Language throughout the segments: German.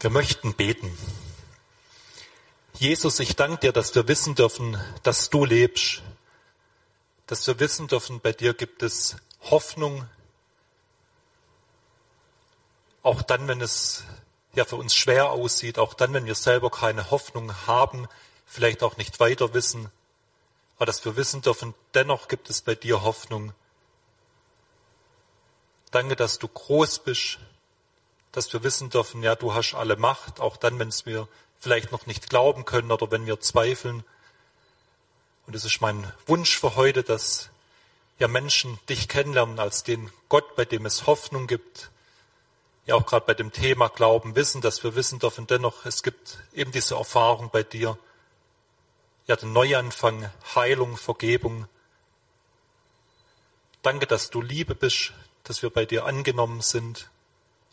Wir möchten beten. Jesus, ich danke dir, dass wir wissen dürfen, dass du lebst, dass wir wissen dürfen, bei dir gibt es Hoffnung, auch dann, wenn es ja für uns schwer aussieht, auch dann, wenn wir selber keine Hoffnung haben, vielleicht auch nicht weiter wissen, aber dass wir wissen dürfen, dennoch gibt es bei dir Hoffnung. Danke, dass du groß bist, dass wir wissen dürfen, ja, du hast alle Macht, auch dann, wenn es wir vielleicht noch nicht glauben können oder wenn wir zweifeln. Und es ist mein Wunsch für heute, dass ja Menschen dich kennenlernen als den Gott, bei dem es Hoffnung gibt. Ja, auch gerade bei dem Thema Glauben wissen, dass wir wissen dürfen, dennoch, es gibt eben diese Erfahrung bei dir. Ja, den Neuanfang, Heilung, Vergebung. Danke, dass du Liebe bist, dass wir bei dir angenommen sind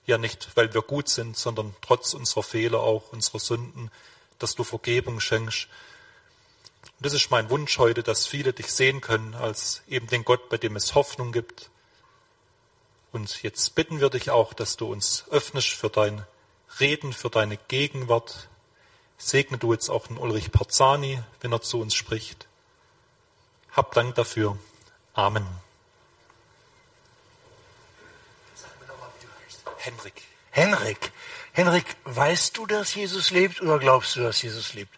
ja nicht, weil wir gut sind, sondern trotz unserer Fehler auch, unserer Sünden, dass du Vergebung schenkst. Und das ist mein Wunsch heute, dass viele dich sehen können als eben den Gott, bei dem es Hoffnung gibt. Und jetzt bitten wir dich auch, dass du uns öffnest für dein Reden, für deine Gegenwart. Segne du jetzt auch den Ulrich Parzani, wenn er zu uns spricht. Hab Dank dafür. Amen. Henrik. Henrik. Henrik, weißt du, dass Jesus lebt oder glaubst du, dass Jesus lebt?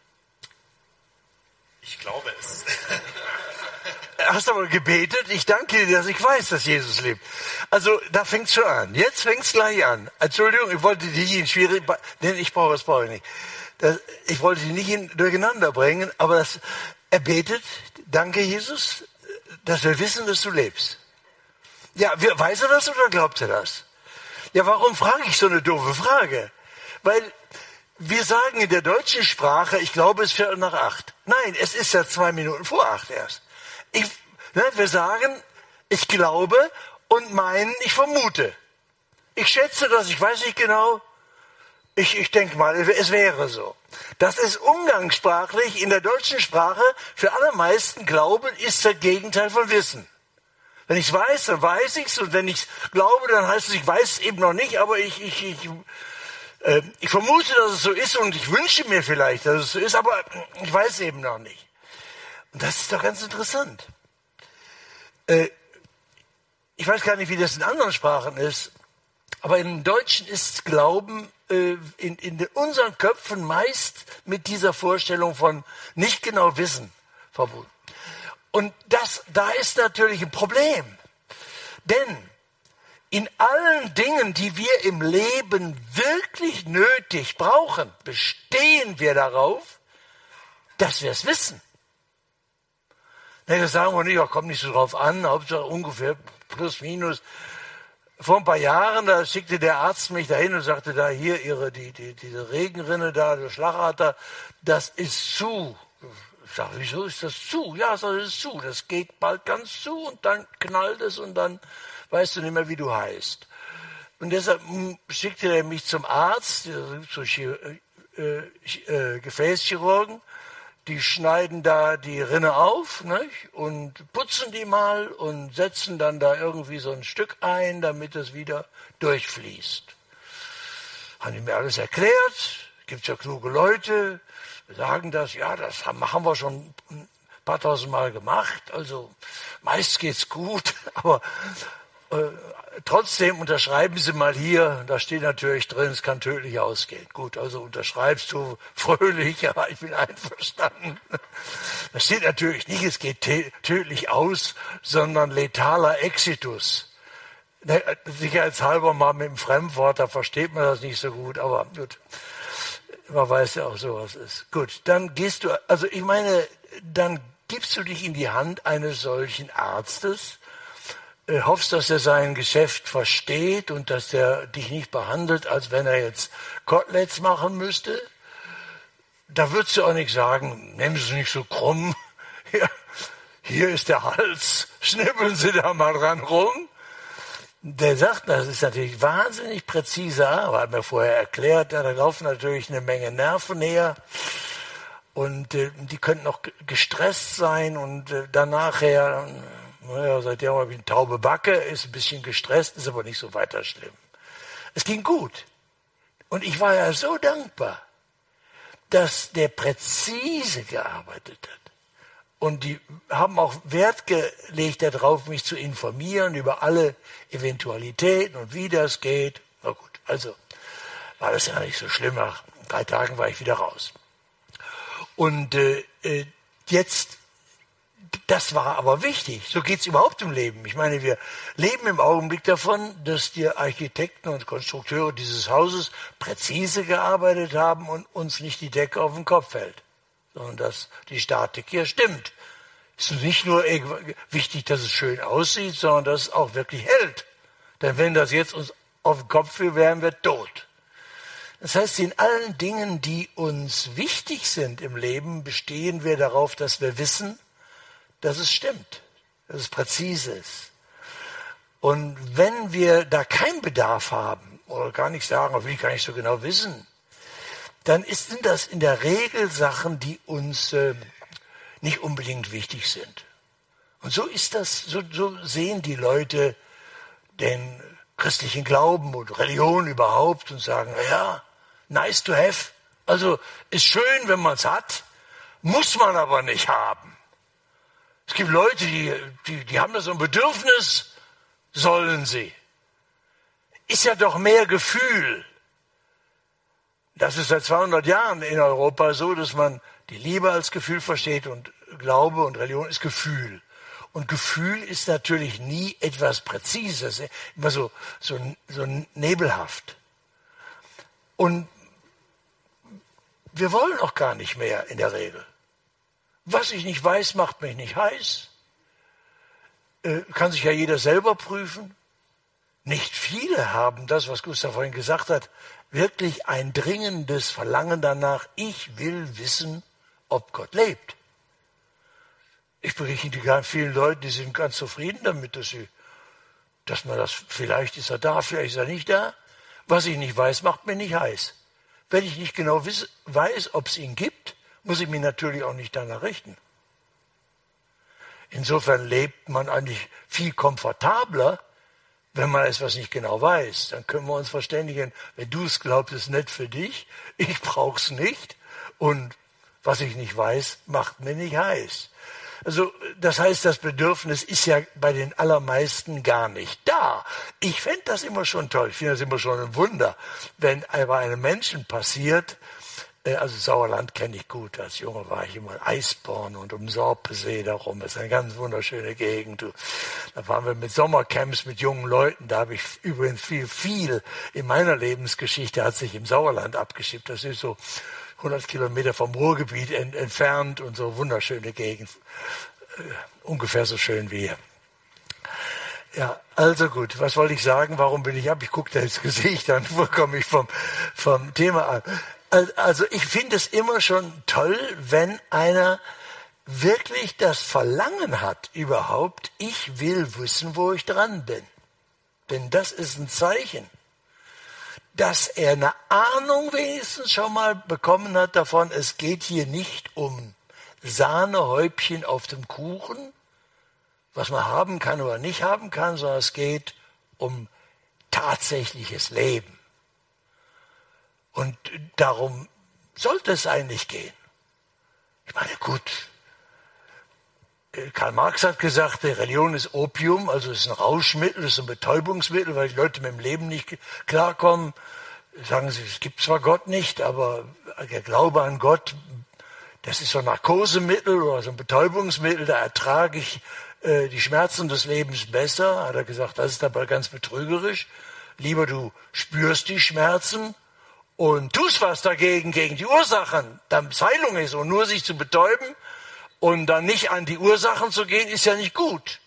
Ich glaube es. Hast aber gebetet. Ich danke dir, dass ich weiß, dass Jesus lebt. Also, da fängt's schon an. Jetzt fängt's gleich an. Entschuldigung, ich wollte dich in schwierig, denn ich brauche, das brauche ich nicht. Das, ich wollte dich nicht in, durcheinander bringen, aber das, er betet, danke Jesus, dass wir wissen, dass du lebst. Ja, weiß er das oder glaubt er das? Ja, warum frage ich so eine doofe Frage? Weil wir sagen in der deutschen Sprache, ich glaube, es ist Viertel nach acht. Nein, es ist ja zwei Minuten vor acht erst. Ich, ne, wir sagen, ich glaube und meinen, ich vermute. Ich schätze das, ich weiß nicht genau. Ich, ich denke mal, es wäre so. Das ist umgangssprachlich in der deutschen Sprache für allermeisten Glauben ist das Gegenteil von Wissen. Wenn ich weiß, dann weiß ich es. Und wenn ich glaube, dann heißt es, ich weiß es eben noch nicht, aber ich, ich, ich, äh, ich vermute, dass es so ist und ich wünsche mir vielleicht, dass es so ist, aber ich weiß es eben noch nicht. Und das ist doch ganz interessant. Äh, ich weiß gar nicht, wie das in anderen Sprachen ist, aber im Deutschen ist Glauben äh, in, in unseren Köpfen meist mit dieser Vorstellung von nicht genau Wissen verbunden. Und das, da ist natürlich ein Problem. Denn in allen Dingen, die wir im Leben wirklich nötig brauchen, bestehen wir darauf, dass wir es wissen. Das sagen wir nicht, oh, kommt nicht so drauf an, Hauptsache ungefähr plus minus. Vor ein paar Jahren, da schickte der Arzt mich dahin und sagte, da hier, ihre, die, die, diese Regenrinne da, der Schlagader, das ist zu. Sage, wieso ist das zu? Ja, das ist zu. Das geht bald ganz zu und dann knallt es und dann weißt du nicht mehr, wie du heißt. Und deshalb schickte er mich zum Arzt, so äh, äh, Gefäßchirurgen. Die schneiden da die Rinne auf nicht? und putzen die mal und setzen dann da irgendwie so ein Stück ein, damit es wieder durchfließt. Haben die mir alles erklärt. Gibt ja kluge Leute, sagen das, ja, das haben wir schon ein paar tausend Mal gemacht, also meist geht's gut, aber äh, trotzdem unterschreiben Sie mal hier, da steht natürlich drin, es kann tödlich ausgehen. Gut, also unterschreibst du fröhlich, ja, ich bin einverstanden. Da steht natürlich nicht, es geht tödlich aus, sondern letaler Exitus. Sicherheitshalber mal mit dem Fremdwort, da versteht man das nicht so gut, aber gut man weiß ja auch, sowas ist. Gut, dann gehst du, also ich meine, dann gibst du dich in die Hand eines solchen Arztes, äh, hoffst, dass er sein Geschäft versteht und dass er dich nicht behandelt, als wenn er jetzt Koteletts machen müsste. Da würdest du auch nicht sagen, nehmen Sie es nicht so krumm. Hier, hier ist der Hals, schnippeln Sie da mal dran rum der sagt, das ist natürlich wahnsinnig präziser, aber hat mir vorher erklärt, da laufen natürlich eine Menge Nerven her und äh, die könnten auch gestresst sein und äh, dann nachher, naja, seitdem habe ich eine taube Backe, ist ein bisschen gestresst, ist aber nicht so weiter schlimm. Es ging gut. Und ich war ja so dankbar, dass der präzise gearbeitet hat. Und die haben auch Wert gelegt darauf, mich zu informieren über alle Eventualitäten und wie das geht. Na gut, also war das ja nicht so schlimm. Nach drei Tagen war ich wieder raus. Und äh, äh jetzt, das war aber wichtig. So geht's überhaupt im Leben. Ich meine, wir leben im Augenblick davon, dass die Architekten und Konstrukteure dieses Hauses präzise gearbeitet haben und uns nicht die Decke auf den Kopf fällt sondern dass die Statik hier stimmt. Es ist nicht nur wichtig, dass es schön aussieht, sondern dass es auch wirklich hält. Denn wenn das jetzt uns auf den Kopf fiel, wären wir tot. Das heißt, in allen Dingen, die uns wichtig sind im Leben, bestehen wir darauf, dass wir wissen, dass es stimmt, dass es präzise ist. Und wenn wir da keinen Bedarf haben oder gar nicht sagen, will ich gar nicht so genau wissen, dann sind das in der Regel Sachen, die uns äh, nicht unbedingt wichtig sind. Und so ist das, so, so sehen die Leute den christlichen Glauben und Religion überhaupt und sagen, ja, nice to have. Also ist schön, wenn man es hat, muss man aber nicht haben. Es gibt Leute, die, die, die haben da so ein Bedürfnis, sollen sie. Ist ja doch mehr Gefühl. Das ist seit 200 Jahren in Europa so, dass man die Liebe als Gefühl versteht und Glaube und Religion ist Gefühl. Und Gefühl ist natürlich nie etwas Präzises, immer so, so, so nebelhaft. Und wir wollen auch gar nicht mehr in der Regel. Was ich nicht weiß, macht mich nicht heiß. Äh, kann sich ja jeder selber prüfen. Nicht viele haben das, was Gustav vorhin gesagt hat, wirklich ein dringendes Verlangen danach, ich will wissen, ob Gott lebt. Ich berichte ganz vielen Leuten, die sind ganz zufrieden damit, dass sie, dass man das, vielleicht ist er da, vielleicht ist er nicht da. Was ich nicht weiß, macht mir nicht heiß. Wenn ich nicht genau wiss, weiß, ob es ihn gibt, muss ich mich natürlich auch nicht danach richten. Insofern lebt man eigentlich viel komfortabler, wenn man etwas nicht genau weiß, dann können wir uns verständigen, wenn du es glaubst, ist nett für dich, ich brauch's nicht und was ich nicht weiß, macht mir nicht heiß. Also das heißt, das Bedürfnis ist ja bei den allermeisten gar nicht da. Ich fände das immer schon toll, ich finde das immer schon ein Wunder, wenn bei einem Menschen passiert, also Sauerland kenne ich gut. Als Junge war ich immer in Eisborn und um Sorpesee darum. Das ist eine ganz wunderschöne Gegend. Da waren wir mit Sommercamps mit jungen Leuten. Da habe ich übrigens viel, viel in meiner Lebensgeschichte hat sich im Sauerland abgeschickt. Das ist so 100 Kilometer vom Ruhrgebiet ent entfernt und so wunderschöne Gegend. Äh, ungefähr so schön wie hier. Ja, also gut, was wollte ich sagen? Warum bin ich ab? Ich gucke da ins Gesicht an. Wo komme ich vom, vom Thema an? Also ich finde es immer schon toll, wenn einer wirklich das Verlangen hat überhaupt, ich will wissen, wo ich dran bin. Denn das ist ein Zeichen, dass er eine Ahnung wenigstens schon mal bekommen hat davon, es geht hier nicht um Sahnehäubchen auf dem Kuchen, was man haben kann oder nicht haben kann, sondern es geht um tatsächliches Leben. Und darum sollte es eigentlich gehen. Ich meine, gut, äh, Karl Marx hat gesagt, Religion ist Opium, also es ist ein Rauschmittel, es ist ein Betäubungsmittel, weil die Leute mit dem Leben nicht klarkommen. Sagen sie, es gibt zwar Gott nicht, aber der Glaube an Gott, das ist so ein Narkosemittel oder so ein Betäubungsmittel, da ertrage ich äh, die Schmerzen des Lebens besser. Hat er gesagt, das ist aber ganz betrügerisch. Lieber du spürst die Schmerzen und tust was dagegen, gegen die Ursachen, dann Heilung ist. Und nur sich zu betäuben und dann nicht an die Ursachen zu gehen, ist ja nicht gut.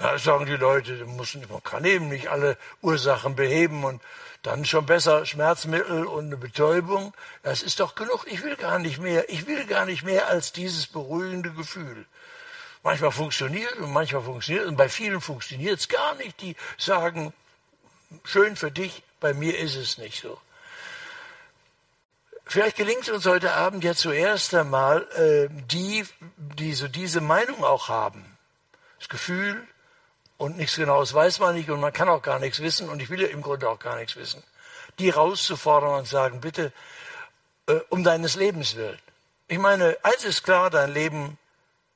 Ja, sagen die Leute, man kann eben nicht alle Ursachen beheben und dann schon besser Schmerzmittel und eine Betäubung. Das ist doch genug. Ich will gar nicht mehr. Ich will gar nicht mehr als dieses beruhigende Gefühl. Manchmal funktioniert und manchmal funktioniert und bei vielen funktioniert es gar nicht. Die sagen, schön für dich, bei mir ist es nicht so. Vielleicht gelingt es uns heute Abend ja zuerst einmal, äh, die, die so diese Meinung auch haben. Das Gefühl und nichts Genaues weiß man nicht und man kann auch gar nichts wissen und ich will ja im Grunde auch gar nichts wissen. die rauszufordern und sagen, bitte, äh, um deines Lebens willen. Ich meine, eins ist klar, dein Leben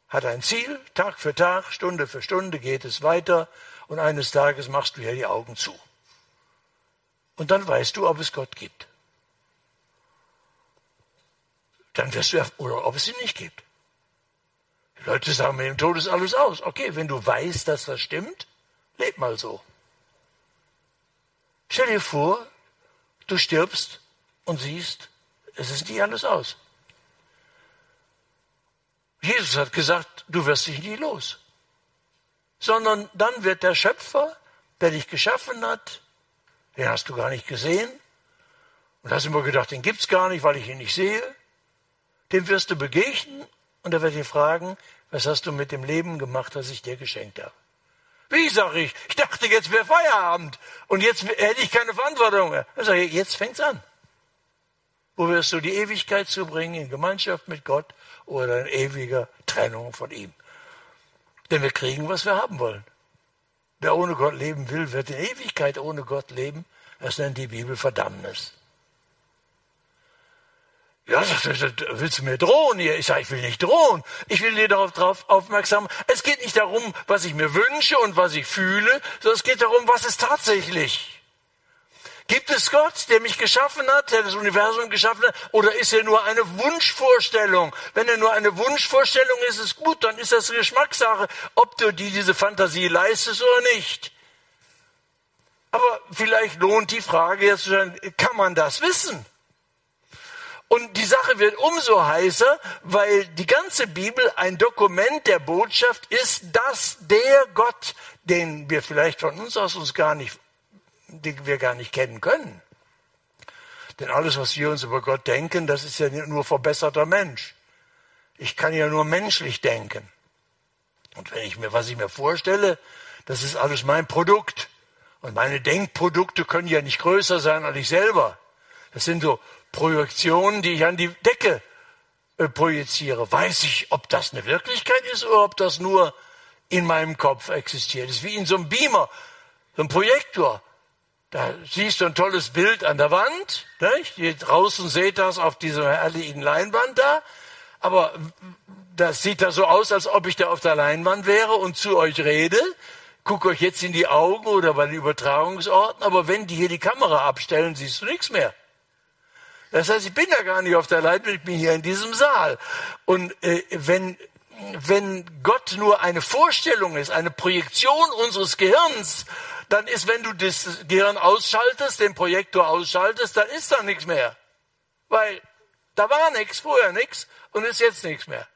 hat ein Ziel, Tag für Tag, Stunde für Stunde geht es weiter und eines Tages machst du ja die Augen zu. Und dann weißt du, ob es Gott gibt. Dann wirst du, oder ob es ihn nicht gibt. Die Leute sagen, mit dem Tod ist alles aus. Okay, wenn du weißt, dass das stimmt, leb mal so. Stell dir vor, du stirbst und siehst, es ist nicht alles aus. Jesus hat gesagt, du wirst dich nie los. Sondern dann wird der Schöpfer, der dich geschaffen hat, den hast du gar nicht gesehen. Und hast immer gedacht, den gibt's gar nicht, weil ich ihn nicht sehe. Dem wirst du begegnen und er wird dir fragen, was hast du mit dem Leben gemacht, das ich dir geschenkt habe? Wie, sag ich, ich dachte, jetzt wäre Feierabend und jetzt hätte ich keine Verantwortung mehr. Dann sage ich, jetzt fängt's an. Wo wirst du die Ewigkeit zubringen in Gemeinschaft mit Gott oder in ewiger Trennung von ihm? Denn wir kriegen, was wir haben wollen. Wer ohne Gott leben will, wird in Ewigkeit ohne Gott leben. Das nennt die Bibel Verdammnis. Ja, willst du mir drohen hier? Ich sage, ich will nicht drohen. Ich will dir darauf drauf aufmerksam. Es geht nicht darum, was ich mir wünsche und was ich fühle, sondern es geht darum, was ist tatsächlich. Gibt es Gott, der mich geschaffen hat, der das Universum geschaffen hat, oder ist er nur eine Wunschvorstellung? Wenn er nur eine Wunschvorstellung ist, ist gut, dann ist das Geschmackssache, ob du dir diese Fantasie leistest oder nicht. Aber vielleicht lohnt die Frage jetzt, kann man das wissen? Und die Sache wird umso heißer, weil die ganze Bibel ein Dokument der Botschaft ist, dass der Gott, den wir vielleicht von uns aus uns gar nicht, den wir gar nicht kennen können. Denn alles, was wir uns über Gott denken, das ist ja nur verbesserter Mensch. Ich kann ja nur menschlich denken. Und wenn ich mir, was ich mir vorstelle, das ist alles mein Produkt. Und meine Denkprodukte können ja nicht größer sein als ich selber. Das sind so Projektion, die ich an die Decke äh, projiziere. Weiß ich, ob das eine Wirklichkeit ist oder ob das nur in meinem Kopf existiert. Das ist wie in so einem Beamer, so einem Projektor. Da siehst du ein tolles Bild an der Wand. Nicht? Ihr draußen seht das auf dieser herrlichen Leinwand da. Aber das sieht da so aus, als ob ich da auf der Leinwand wäre und zu euch rede. Guck euch jetzt in die Augen oder bei den Übertragungsorten. Aber wenn die hier die Kamera abstellen, siehst du nichts mehr. Das heißt, ich bin ja gar nicht auf der Leitung, ich bin hier in diesem Saal. Und äh, wenn, wenn Gott nur eine Vorstellung ist, eine Projektion unseres Gehirns, dann ist, wenn du das Gehirn ausschaltest, den Projektor ausschaltest, dann ist da nichts mehr. Weil da war nichts, vorher nichts und ist jetzt nichts mehr.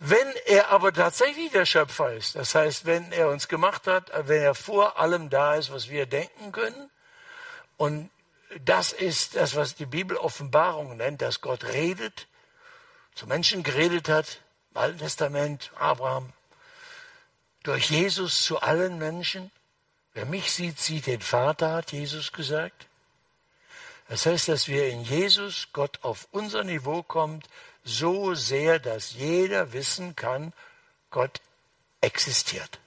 Wenn er aber tatsächlich der Schöpfer ist, das heißt, wenn er uns gemacht hat, wenn er vor allem da ist, was wir denken können, und das ist das, was die Bibel Offenbarung nennt, dass Gott redet, zu Menschen geredet hat, im Alten Testament, Abraham, durch Jesus zu allen Menschen. Wer mich sieht, sieht den Vater, hat Jesus gesagt. Das heißt, dass wir in Jesus Gott auf unser Niveau kommt, so sehr, dass jeder wissen kann, Gott existiert.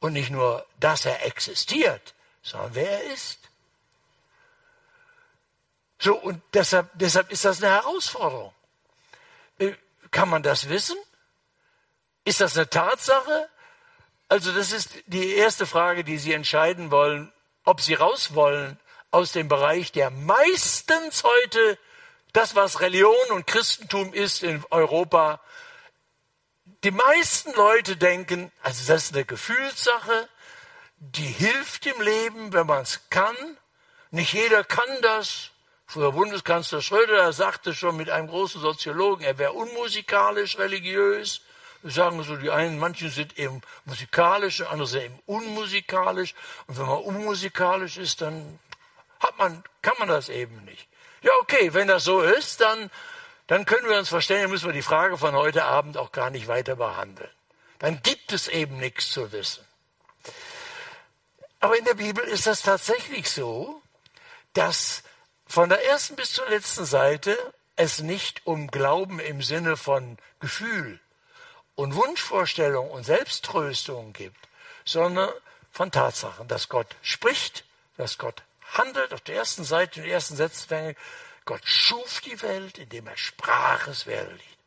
Und nicht nur, dass er existiert, sondern wer er ist. So, und deshalb, deshalb ist das eine Herausforderung. Äh, kann man das wissen? Ist das eine Tatsache? Also das ist die erste Frage, die Sie entscheiden wollen, ob Sie raus wollen aus dem Bereich, der meistens heute das, was Religion und Christentum ist in Europa. Die meisten Leute denken, also das ist eine Gefühlssache, die hilft im Leben, wenn man es kann. Nicht jeder kann das. Früher Bundeskanzler Schröder sagte schon mit einem großen Soziologen, er wäre unmusikalisch religiös. Wir sagen so, die einen, manche sind eben musikalisch, andere sind eben unmusikalisch. Und wenn man unmusikalisch ist, dann hat man, kann man das eben nicht. Ja, okay, wenn das so ist, dann, dann können wir uns verstehen, müssen wir die Frage von heute Abend auch gar nicht weiter behandeln. Dann gibt es eben nichts zu wissen. Aber in der Bibel ist das tatsächlich so, dass von der ersten bis zur letzten Seite es nicht um Glauben im Sinne von Gefühl und Wunschvorstellung und Selbsttröstung gibt, sondern von Tatsachen, dass Gott spricht, dass Gott handelt. Auf der ersten Seite, in den ersten Sätzen, Gott schuf die Welt, indem er sprach, es werde Licht.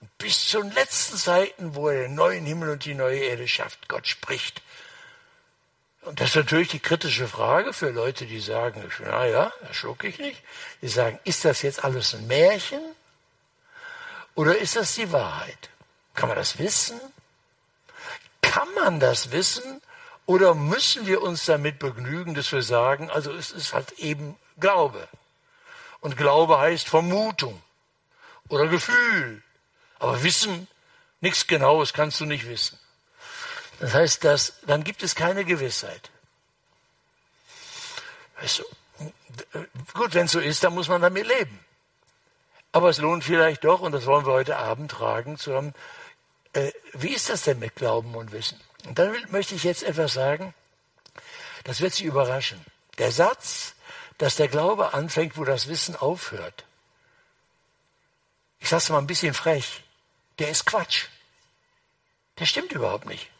Und bis zu den letzten Seiten, wo er den neuen Himmel und die neue Erde schafft, Gott spricht. Und das ist natürlich die kritische Frage für Leute, die sagen, naja, das schluck ich nicht. Die sagen, ist das jetzt alles ein Märchen oder ist das die Wahrheit? Kann man das wissen? Kann man das wissen? Oder müssen wir uns damit begnügen, dass wir sagen, also es ist halt eben Glaube. Und Glaube heißt Vermutung oder Gefühl. Aber Wissen, nichts Genaues kannst du nicht wissen. Das heißt, dass, dann gibt es keine Gewissheit. Du, gut, wenn es so ist, dann muss man damit leben. Aber es lohnt vielleicht doch, und das wollen wir heute Abend tragen, zu haben, äh, wie ist das denn mit Glauben und Wissen? Und dann möchte ich jetzt etwas sagen, das wird Sie überraschen. Der Satz, dass der Glaube anfängt, wo das Wissen aufhört, ich sage es mal ein bisschen frech, der ist Quatsch. Der stimmt überhaupt nicht.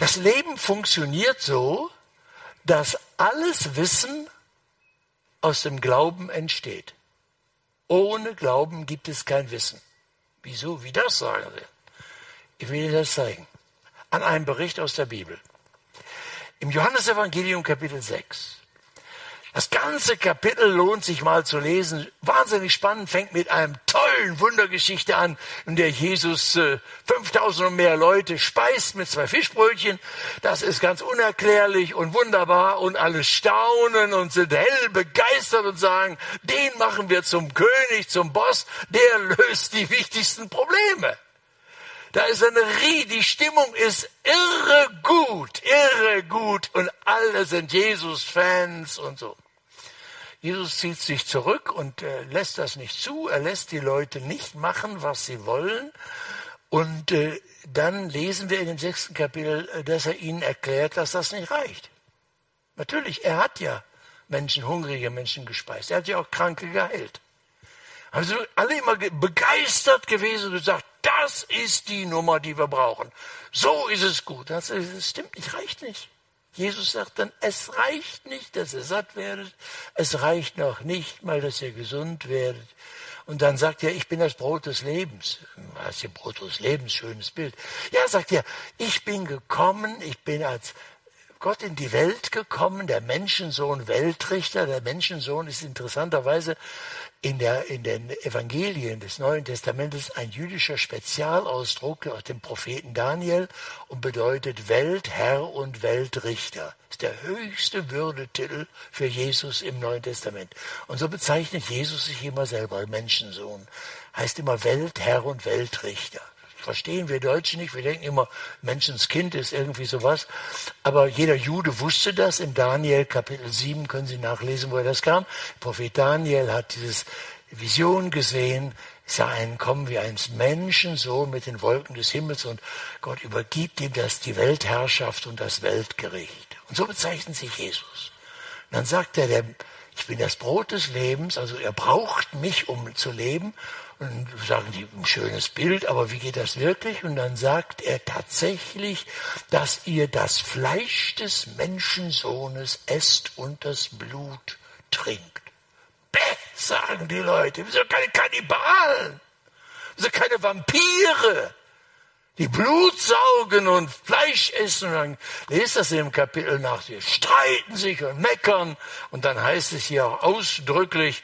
Das Leben funktioniert so, dass alles Wissen aus dem Glauben entsteht. Ohne Glauben gibt es kein Wissen. Wieso? Wie das sagen Sie? Ich will Ihnen das zeigen an einem Bericht aus der Bibel. Im Johannesevangelium Kapitel 6. Das ganze Kapitel lohnt sich mal zu lesen. Wahnsinnig spannend, fängt mit einem tollen Wundergeschichte an, in der Jesus äh, 5000 und mehr Leute speist mit zwei Fischbrötchen. Das ist ganz unerklärlich und wunderbar und alle staunen und sind hell begeistert und sagen, den machen wir zum König, zum Boss, der löst die wichtigsten Probleme. Da ist eine Rie, die Stimmung ist irre gut, irre gut und alle sind Jesus-Fans und so. Jesus zieht sich zurück und äh, lässt das nicht zu. Er lässt die Leute nicht machen, was sie wollen. Und äh, dann lesen wir in dem sechsten Kapitel, äh, dass er ihnen erklärt, dass das nicht reicht. Natürlich, er hat ja Menschen, hungrige Menschen gespeist. Er hat ja auch Kranke geheilt. Also alle immer begeistert gewesen und gesagt, das ist die Nummer, die wir brauchen. So ist es gut. Das, das stimmt nicht, reicht nicht. Jesus sagt dann, es reicht nicht, dass ihr satt werdet. Es reicht noch nicht mal, dass ihr gesund werdet. Und dann sagt er, ich bin das Brot des Lebens. Was ist Brot des Lebens? Schönes Bild. Ja, sagt er, ich bin gekommen, ich bin als Gott in die Welt gekommen, der Menschensohn Weltrichter. Der Menschensohn ist interessanterweise in, der, in den Evangelien des Neuen Testamentes ein jüdischer Spezialausdruck aus dem Propheten Daniel und bedeutet Weltherr und Weltrichter. Ist der höchste Würdetitel für Jesus im Neuen Testament. Und so bezeichnet Jesus sich immer selber Menschensohn. Heißt immer Weltherr und Weltrichter verstehen wir Deutschen nicht. Wir denken immer, Menschenskind ist irgendwie sowas. Aber jeder Jude wusste das. In Daniel Kapitel 7 können Sie nachlesen, woher das kam. Der Prophet Daniel hat dieses Vision gesehen, sah einen kommen wie eines Menschen, so mit den Wolken des Himmels und Gott übergibt ihm das, die Weltherrschaft und das Weltgericht. Und so bezeichnet sich Jesus. Und dann sagt er, der, ich bin das Brot des Lebens, also er braucht mich, um zu leben. Und sagen die, ein schönes Bild, aber wie geht das wirklich? Und dann sagt er tatsächlich, dass ihr das Fleisch des Menschensohnes esst und das Blut trinkt. Bäh, sagen die Leute, wir sind keine Kannibalen, wir sind keine Vampire, die Blut saugen und Fleisch essen. Und dann lest das dem Kapitel nach, sie streiten sich und meckern. Und dann heißt es hier auch ausdrücklich,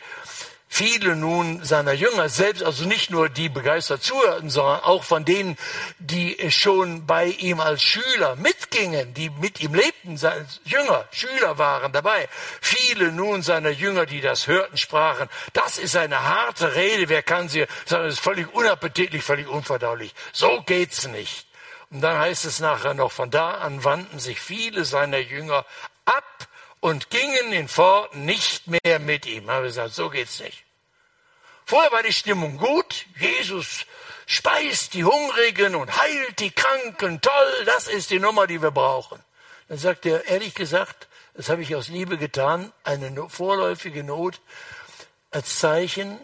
viele nun seiner Jünger selbst, also nicht nur die begeistert zuhörten, sondern auch von denen, die schon bei ihm als Schüler mitgingen, die mit ihm lebten, seine Jünger, Schüler waren dabei. Viele nun seiner Jünger, die das hörten, sprachen, das ist eine harte Rede, wer kann sie, das ist völlig unappetitlich, völlig unverdaulich. So geht's nicht. Und dann heißt es nachher noch, von da an wandten sich viele seiner Jünger ab und gingen in Fort nicht mehr mit ihm. Haben gesagt, so geht's nicht. Vorher war die Stimmung gut. Jesus speist die Hungrigen und heilt die Kranken. Toll, das ist die Nummer, die wir brauchen. Dann sagt er, ehrlich gesagt, das habe ich aus Liebe getan, eine vorläufige Not als Zeichen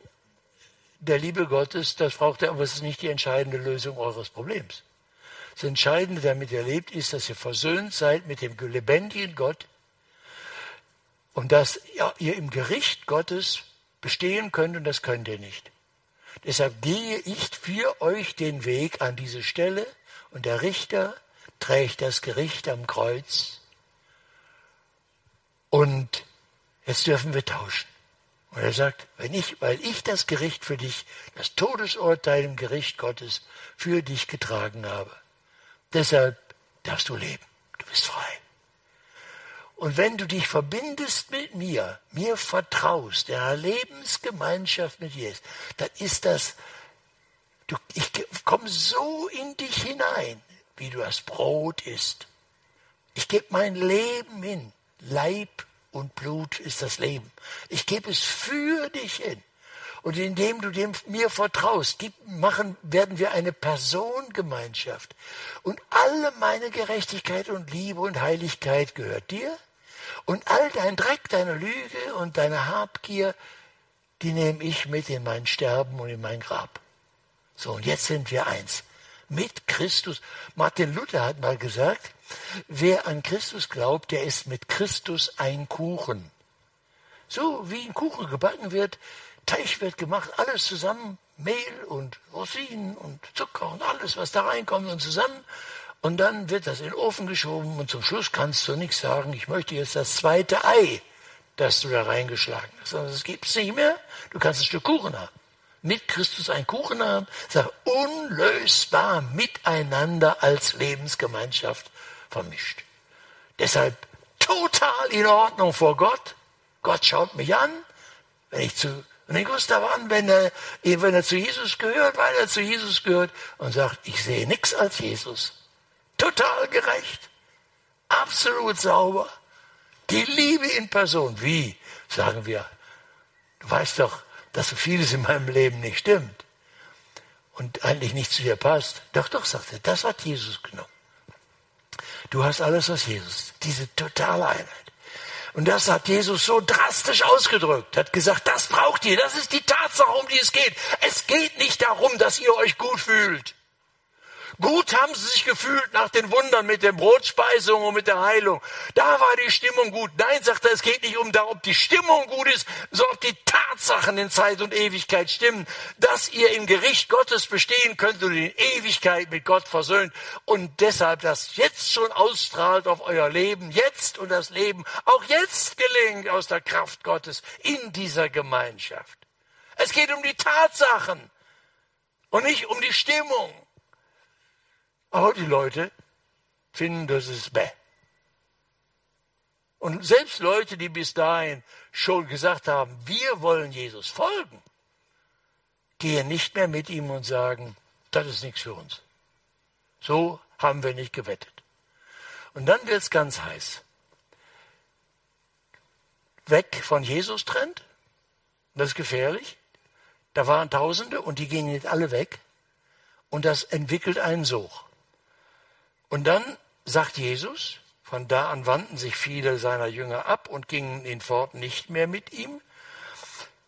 der Liebe Gottes, das braucht er, aber es ist nicht die entscheidende Lösung eures Problems. Das Entscheidende, damit ihr lebt, ist, dass ihr versöhnt seid mit dem lebendigen Gott, Und dass ihr im Gericht Gottes bestehen könnt und das könnt ihr nicht. Deshalb gehe ich für euch den Weg an diese Stelle und der Richter trägt das Gericht am Kreuz. Und jetzt dürfen wir tauschen. Und er sagt, wenn ich, weil ich das Gericht für dich, das Todesurteil im Gericht Gottes für dich getragen habe, deshalb darfst du leben. Du bist frei. Und wenn du dich verbindest mit mir, mir vertraust, der Lebensgemeinschaft mit Jesus, dann ist das, du, ich komme so in dich hinein, wie du das Brot isst. Ich gebe mein Leben hin, Leib und Blut ist das Leben. Ich gebe es für dich hin. Und indem du dem mir vertraust, machen, werden wir eine Personengemeinschaft. Und alle meine Gerechtigkeit und Liebe und Heiligkeit gehört dir. Und all dein Dreck, deine Lüge und deine Habgier, die nehme ich mit in mein Sterben und in mein Grab. So, und jetzt sind wir eins. Mit Christus. Martin Luther hat mal gesagt, Wer an Christus glaubt, der ist mit Christus ein Kuchen. So wie ein Kuchen gebacken wird, Teig wird gemacht, alles zusammen, Mehl und Rosinen und Zucker und alles, was da reinkommt und zusammen. Und dann wird das in den Ofen geschoben und zum Schluss kannst du nichts sagen, ich möchte jetzt das zweite Ei, das du da reingeschlagen hast. Also das gibt es nicht mehr, du kannst ein Stück Kuchen haben. Mit Christus ein Kuchen haben, sag unlösbar miteinander als Lebensgemeinschaft vermischt. Deshalb total in Ordnung vor Gott. Gott schaut mich an, wenn ich zu und Gustav an, wenn er, wenn er zu Jesus gehört, weil er zu Jesus gehört und sagt, ich sehe nichts als Jesus. Total gerecht. Absolut sauber. Die Liebe in Person. Wie? Sagen wir. Du weißt doch, dass so vieles in meinem Leben nicht stimmt. Und eigentlich nicht zu dir passt. Doch, doch, sagt er, das hat Jesus genommen. Du hast alles aus Jesus. Diese totale Einheit. Und das hat Jesus so drastisch ausgedrückt, hat gesagt, das braucht ihr, das ist die Tatsache, um die es geht. Es geht nicht darum, dass ihr euch gut fühlt. Gut haben sie sich gefühlt nach den Wundern mit der Brotspeisung und mit der Heilung. Da war die Stimmung gut. Nein, sagt er, es geht nicht um darum, ob die Stimmung gut ist, sondern ob die Tatsachen in Zeit und Ewigkeit stimmen, dass ihr im Gericht Gottes bestehen könnt und in Ewigkeit mit Gott versöhnt und deshalb das jetzt schon ausstrahlt auf euer Leben, jetzt und das Leben auch jetzt gelingt aus der Kraft Gottes in dieser Gemeinschaft. Es geht um die Tatsachen und nicht um die Stimmung. Aber die Leute finden, das ist bäh. Und selbst Leute, die bis dahin schon gesagt haben, wir wollen Jesus folgen, gehen nicht mehr mit ihm und sagen, das ist nichts für uns. So haben wir nicht gewettet. Und dann wird es ganz heiß. Weg von Jesus trennt, das ist gefährlich. Da waren Tausende und die gingen nicht alle weg. Und das entwickelt einen Sog. Und dann sagt Jesus, von da an wandten sich viele seiner Jünger ab und gingen in fort nicht mehr mit ihm.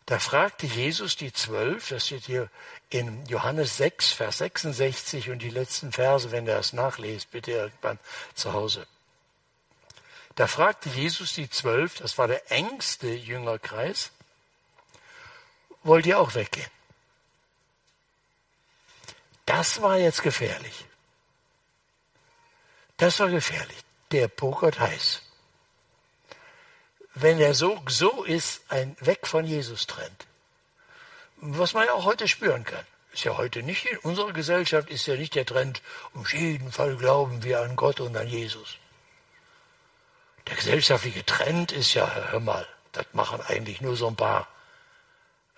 Da fragte Jesus die Zwölf, das steht hier in Johannes 6, Vers 66 und die letzten Verse, wenn ihr das nachlest, bitte irgendwann zu Hause. Da fragte Jesus die Zwölf, das war der engste Jüngerkreis, wollt ihr auch weggehen? Das war jetzt gefährlich. Das war gefährlich. Der pokert heiß. Wenn er so, so ist, ein Weg von Jesus trennt. Was man ja auch heute spüren kann. Ist ja heute nicht, in unserer Gesellschaft ist ja nicht der Trend, um jeden Fall glauben wir an Gott und an Jesus. Der gesellschaftliche Trend ist ja, hör mal, das machen eigentlich nur so ein paar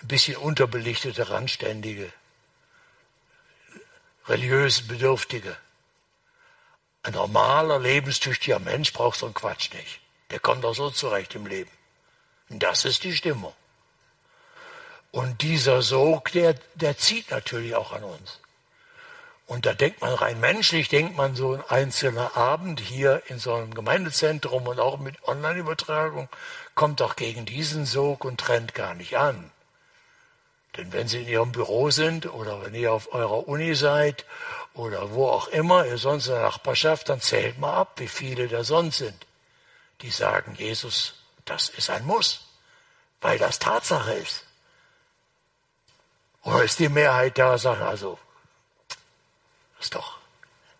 ein bisschen unterbelichtete, randständige, religiös Bedürftige. Ein normaler, lebenstüchtiger Mensch braucht so einen Quatsch nicht. Der kommt auch so zurecht im Leben. Und das ist die Stimmung. Und dieser Sog, der, der zieht natürlich auch an uns. Und da denkt man rein menschlich, denkt man so ein einzelner Abend hier in so einem Gemeindezentrum und auch mit Online-Übertragung kommt doch gegen diesen Sog und trennt gar nicht an. Denn wenn Sie in Ihrem Büro sind oder wenn ihr auf eurer Uni seid oder wo auch immer ihr sonst in der Nachbarschaft, dann zählt mal ab, wie viele da sonst sind, die sagen, Jesus das ist ein Muss, weil das Tatsache ist. Oder ist die Mehrheit da, sagt also, das ist doch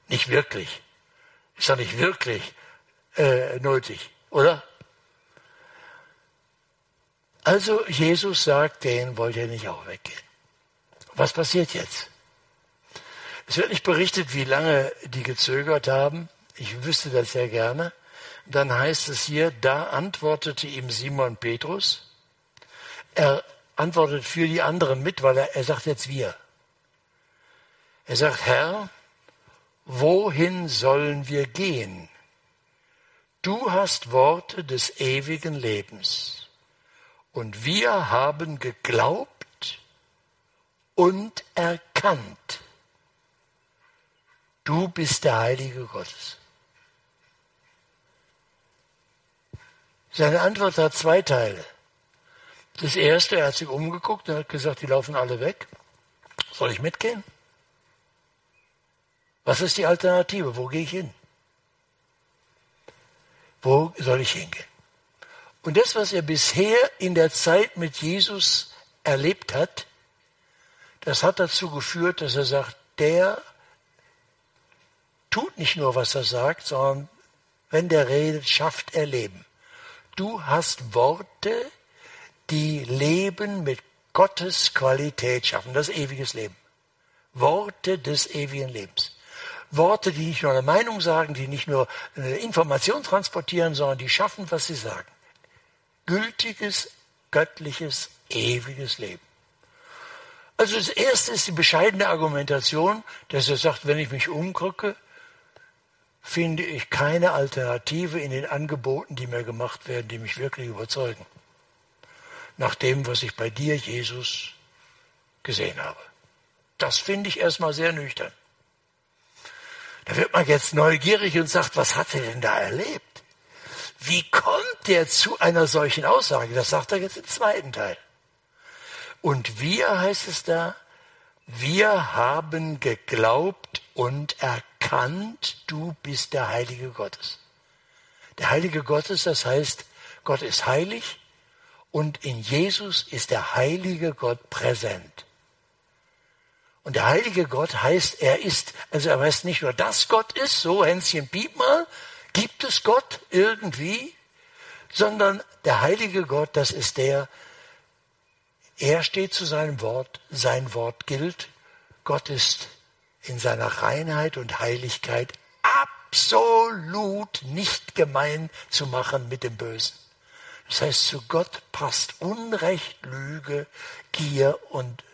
nicht wirklich, ist doch nicht wirklich äh, nötig, oder? Also Jesus sagt, den wollt ihr nicht auch weggehen. Was passiert jetzt? Es wird nicht berichtet, wie lange die gezögert haben. Ich wüsste das sehr gerne. Dann heißt es hier, da antwortete ihm Simon Petrus. Er antwortet für die anderen mit, weil er, er sagt jetzt wir. Er sagt, Herr, wohin sollen wir gehen? Du hast Worte des ewigen Lebens. Und wir haben geglaubt und erkannt. Du bist der Heilige Gottes. Seine Antwort hat zwei Teile. Das erste, er hat sich umgeguckt und hat gesagt, die laufen alle weg. Soll ich mitgehen? Was ist die Alternative? Wo gehe ich hin? Wo soll ich hingehen? Und das, was er bisher in der Zeit mit Jesus erlebt hat, das hat dazu geführt, dass er sagt, der tut nicht nur, was er sagt, sondern wenn der redet, schafft er Leben. Du hast Worte, die Leben mit Gottes Qualität schaffen, das ewiges Leben. Worte des ewigen Lebens. Worte, die nicht nur eine Meinung sagen, die nicht nur eine Information transportieren, sondern die schaffen, was sie sagen. Gültiges, göttliches, ewiges Leben. Also das erste ist die bescheidene Argumentation, dass er sagt, wenn ich mich umgucke, finde ich keine Alternative in den Angeboten, die mir gemacht werden, die mich wirklich überzeugen. Nach dem, was ich bei dir, Jesus, gesehen habe. Das finde ich erstmal sehr nüchtern. Da wird man jetzt neugierig und sagt, was hat er denn da erlebt? Wie kommt der zu einer solchen Aussage? Das sagt er jetzt im zweiten Teil. Und wir, heißt es da, wir haben geglaubt und erkannt, du bist der Heilige Gottes. Der Heilige Gottes, das heißt, Gott ist heilig und in Jesus ist der heilige Gott präsent. Und der heilige Gott heißt, er ist, also er weiß nicht nur, dass Gott ist, so Hänschen Piep mal, gibt es Gott irgendwie, sondern der heilige Gott, das ist der, er steht zu seinem Wort, sein Wort gilt. Gott ist in seiner Reinheit und Heiligkeit absolut nicht gemein zu machen mit dem Bösen. Das heißt, zu Gott passt Unrecht, Lüge, Gier und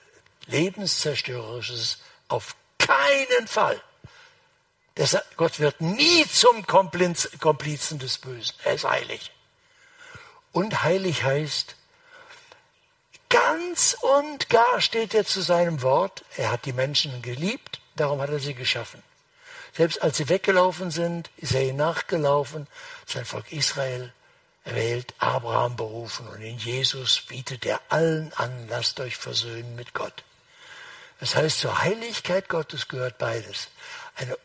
Lebenszerstörerisches auf keinen Fall. Gott wird nie zum Komplizen des Bösen. Er ist heilig. Und heilig heißt, Ganz und gar steht er zu seinem Wort. Er hat die Menschen geliebt, darum hat er sie geschaffen. Selbst als sie weggelaufen sind, ist er ihnen nachgelaufen, sein Volk Israel erwählt, Abraham berufen und in Jesus bietet er allen an, lasst euch versöhnen mit Gott. Das heißt, zur Heiligkeit Gottes gehört beides. Eine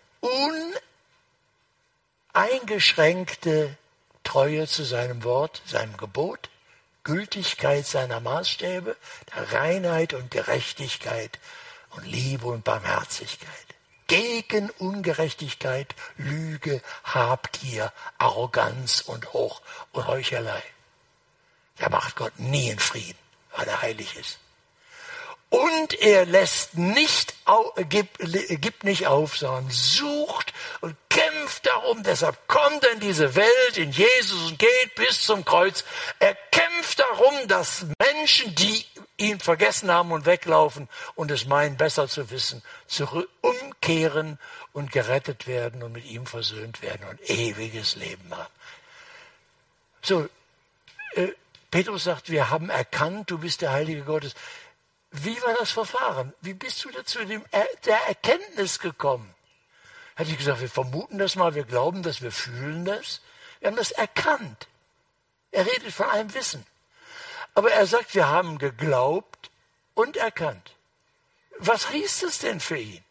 uneingeschränkte Treue zu seinem Wort, seinem Gebot Gültigkeit seiner Maßstäbe, der Reinheit und Gerechtigkeit und Liebe und Barmherzigkeit. Gegen Ungerechtigkeit, Lüge, Habgier, Arroganz und Hoch und Heuchelei. Da macht Gott nie in Frieden, weil er heilig ist. Und er lässt nicht, gibt, gibt nicht auf, sondern sucht und kämpft darum. Deshalb kommt er in diese Welt, in Jesus und geht bis zum Kreuz. Er kämpft darum, dass Menschen, die ihn vergessen haben und weglaufen und es meinen, besser zu wissen, zurück umkehren und gerettet werden und mit ihm versöhnt werden und ewiges Leben haben. So, äh, Petrus sagt, wir haben erkannt, du bist der Heilige Gottes. Wie war das Verfahren? Wie bist du dazu der Erkenntnis gekommen? Hätte ich gesagt, wir vermuten das mal, wir glauben das, wir fühlen das. Wir haben das erkannt. Er redet von einem Wissen. Aber er sagt, wir haben geglaubt und erkannt. Was hieß das denn für ihn?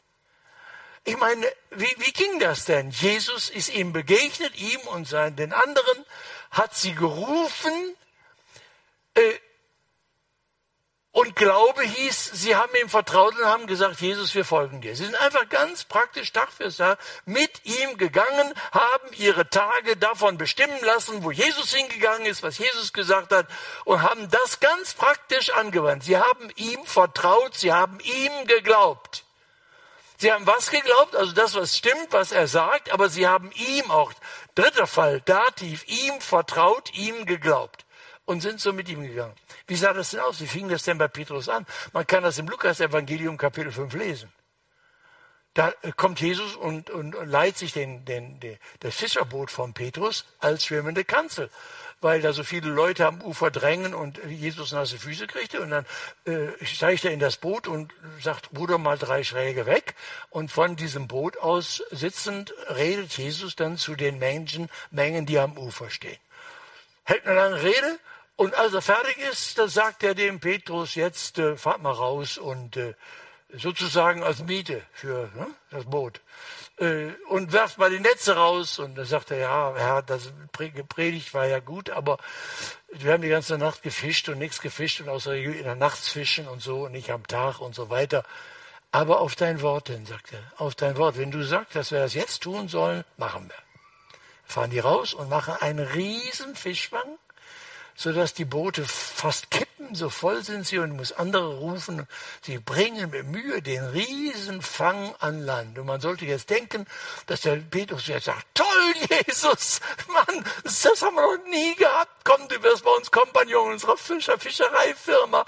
Ich meine, wie, wie ging das denn? Jesus ist ihm begegnet, ihm und seinen, den anderen, hat sie gerufen, äh, und Glaube hieß, sie haben ihm vertraut und haben gesagt, Jesus, wir folgen dir. Sie sind einfach ganz praktisch Tag für Tag mit ihm gegangen, haben ihre Tage davon bestimmen lassen, wo Jesus hingegangen ist, was Jesus gesagt hat und haben das ganz praktisch angewandt. Sie haben ihm vertraut, sie haben ihm geglaubt. Sie haben was geglaubt? Also das, was stimmt, was er sagt, aber sie haben ihm auch, dritter Fall, Dativ, ihm vertraut, ihm geglaubt und sind so mit ihm gegangen. Wie sah das denn aus? Wie fing das denn bei Petrus an? Man kann das im Lukas-Evangelium Kapitel 5 lesen. Da äh, kommt Jesus und, und, leiht sich den, den, den, das Fischerboot von Petrus als schwimmende Kanzel, weil da so viele Leute am Ufer drängen und Jesus nasse Füße kriegte. Und dann äh, steigt er in das Boot und sagt, Bruder, mal drei Schräge weg. Und von diesem Boot aus sitzend redet Jesus dann zu den Menschen, Mengen, die am Ufer stehen. Hält eine lange Rede und als er fertig ist, dann sagt er dem Petrus, jetzt äh, fahrt mal raus und äh, sozusagen als Miete für ne, das Boot. Äh, und werft mal die Netze raus. Und dann sagt er, ja, Herr, das Predigt war ja gut, aber wir haben die ganze Nacht gefischt und nichts gefischt und außer in der Nacht fischen und so und nicht am Tag und so weiter. Aber auf dein Wort hin, sagt er, auf dein Wort. Wenn du sagst, dass wir das jetzt tun sollen, machen wir. Fahren die raus und machen einen riesen Fischfang sodass die Boote fast kippen, so voll sind sie und muss andere rufen. Sie bringen mit Mühe den Riesenfang an Land. Und man sollte jetzt denken, dass der Petrus jetzt sagt, toll, Jesus, Mann, das haben wir noch nie gehabt. Komm, du wirst bei uns Kompagnon unserer Fischer, Fischereifirma.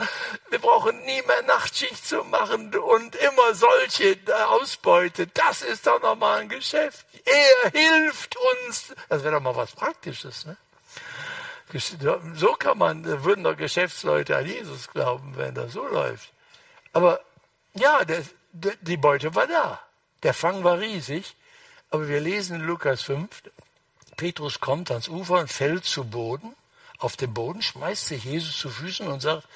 Wir brauchen nie mehr Nachtschicht zu machen und immer solche Ausbeute. Das ist doch nochmal ein Geschäft. Er hilft uns. Das wäre doch mal was Praktisches, ne? So kann man, würden doch Geschäftsleute an Jesus glauben, wenn das so läuft. Aber ja, der, der, die Beute war da. Der Fang war riesig. Aber wir lesen in Lukas 5, Petrus kommt ans Ufer und fällt zu Boden. Auf dem Boden schmeißt sich Jesus zu Füßen und sagt,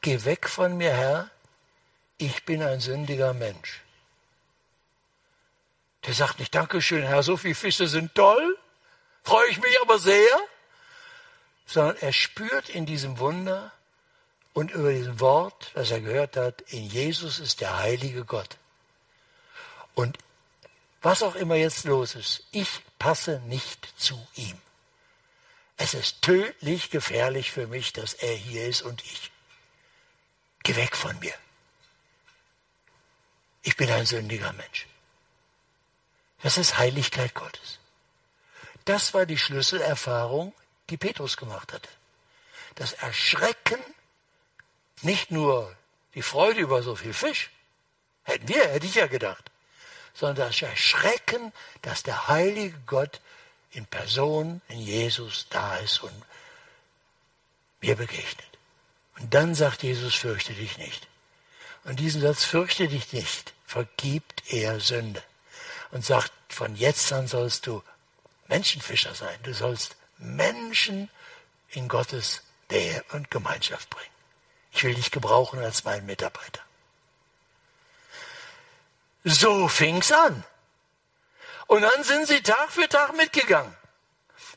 geh weg von mir, Herr, ich bin ein sündiger Mensch. Der sagt nicht, Dankeschön, Herr, so viele Fische sind toll, freue ich mich aber sehr sondern er spürt in diesem Wunder und über diesem Wort, das er gehört hat, in Jesus ist der heilige Gott. Und was auch immer jetzt los ist, ich passe nicht zu ihm. Es ist tödlich gefährlich für mich, dass er hier ist und ich. Geh weg von mir. Ich bin ein sündiger Mensch. Das ist Heiligkeit Gottes. Das war die Schlüsselerfahrung die Petrus gemacht hatte. Das Erschrecken, nicht nur die Freude über so viel Fisch, hätten wir, hätte ich ja gedacht, sondern das Erschrecken, dass der heilige Gott in Person, in Jesus da ist und mir begegnet. Und dann sagt Jesus, fürchte dich nicht. Und diesen Satz, fürchte dich nicht, vergibt er Sünde. Und sagt, von jetzt an sollst du Menschenfischer sein. Du sollst Menschen in Gottes Nähe und Gemeinschaft bringen. Ich will dich gebrauchen als meinen Mitarbeiter. So fing's an. Und dann sind sie Tag für Tag mitgegangen.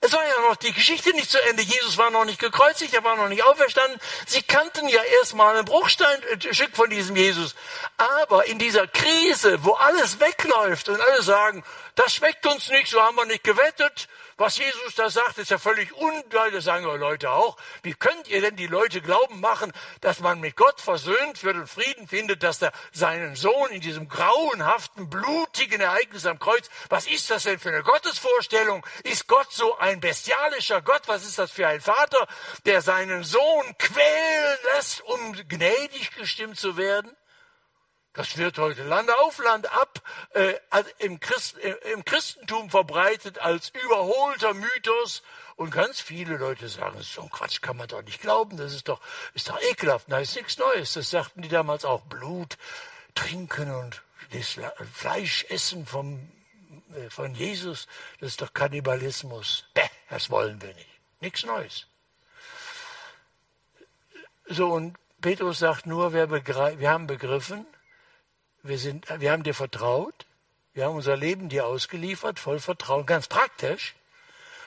Es war ja noch die Geschichte nicht zu Ende. Jesus war noch nicht gekreuzigt, er war noch nicht auferstanden. Sie kannten ja erstmal ein Bruchsteinstück äh, von diesem Jesus. Aber in dieser Krise, wo alles wegläuft und alle sagen, das schmeckt uns nicht, so haben wir nicht gewettet, was Jesus da sagt, ist ja völlig ungeil. Das sagen wir Leute auch. Wie könnt ihr denn die Leute glauben machen, dass man mit Gott versöhnt wird und Frieden findet, dass er seinen Sohn in diesem grauenhaften, blutigen Ereignis am Kreuz, was ist das denn für eine Gottesvorstellung? Ist Gott so ein bestialischer Gott? Was ist das für ein Vater, der seinen Sohn quälen lässt, um gnädig gestimmt zu werden? Das wird heute Land auf Land ab äh, im, Christ, äh, im Christentum verbreitet als überholter Mythos. Und ganz viele Leute sagen, so ein Quatsch kann man doch nicht glauben, das ist doch, ist doch ekelhaft, da ist nichts Neues. Das sagten die damals auch. Blut trinken und das Fleisch essen vom, äh, von Jesus, das ist doch Kannibalismus. Bäh, das wollen wir nicht. Nichts Neues. So, und Petrus sagt nur, wir, wir haben begriffen, wir, sind, wir haben dir vertraut. Wir haben unser Leben dir ausgeliefert, voll Vertrauen, ganz praktisch.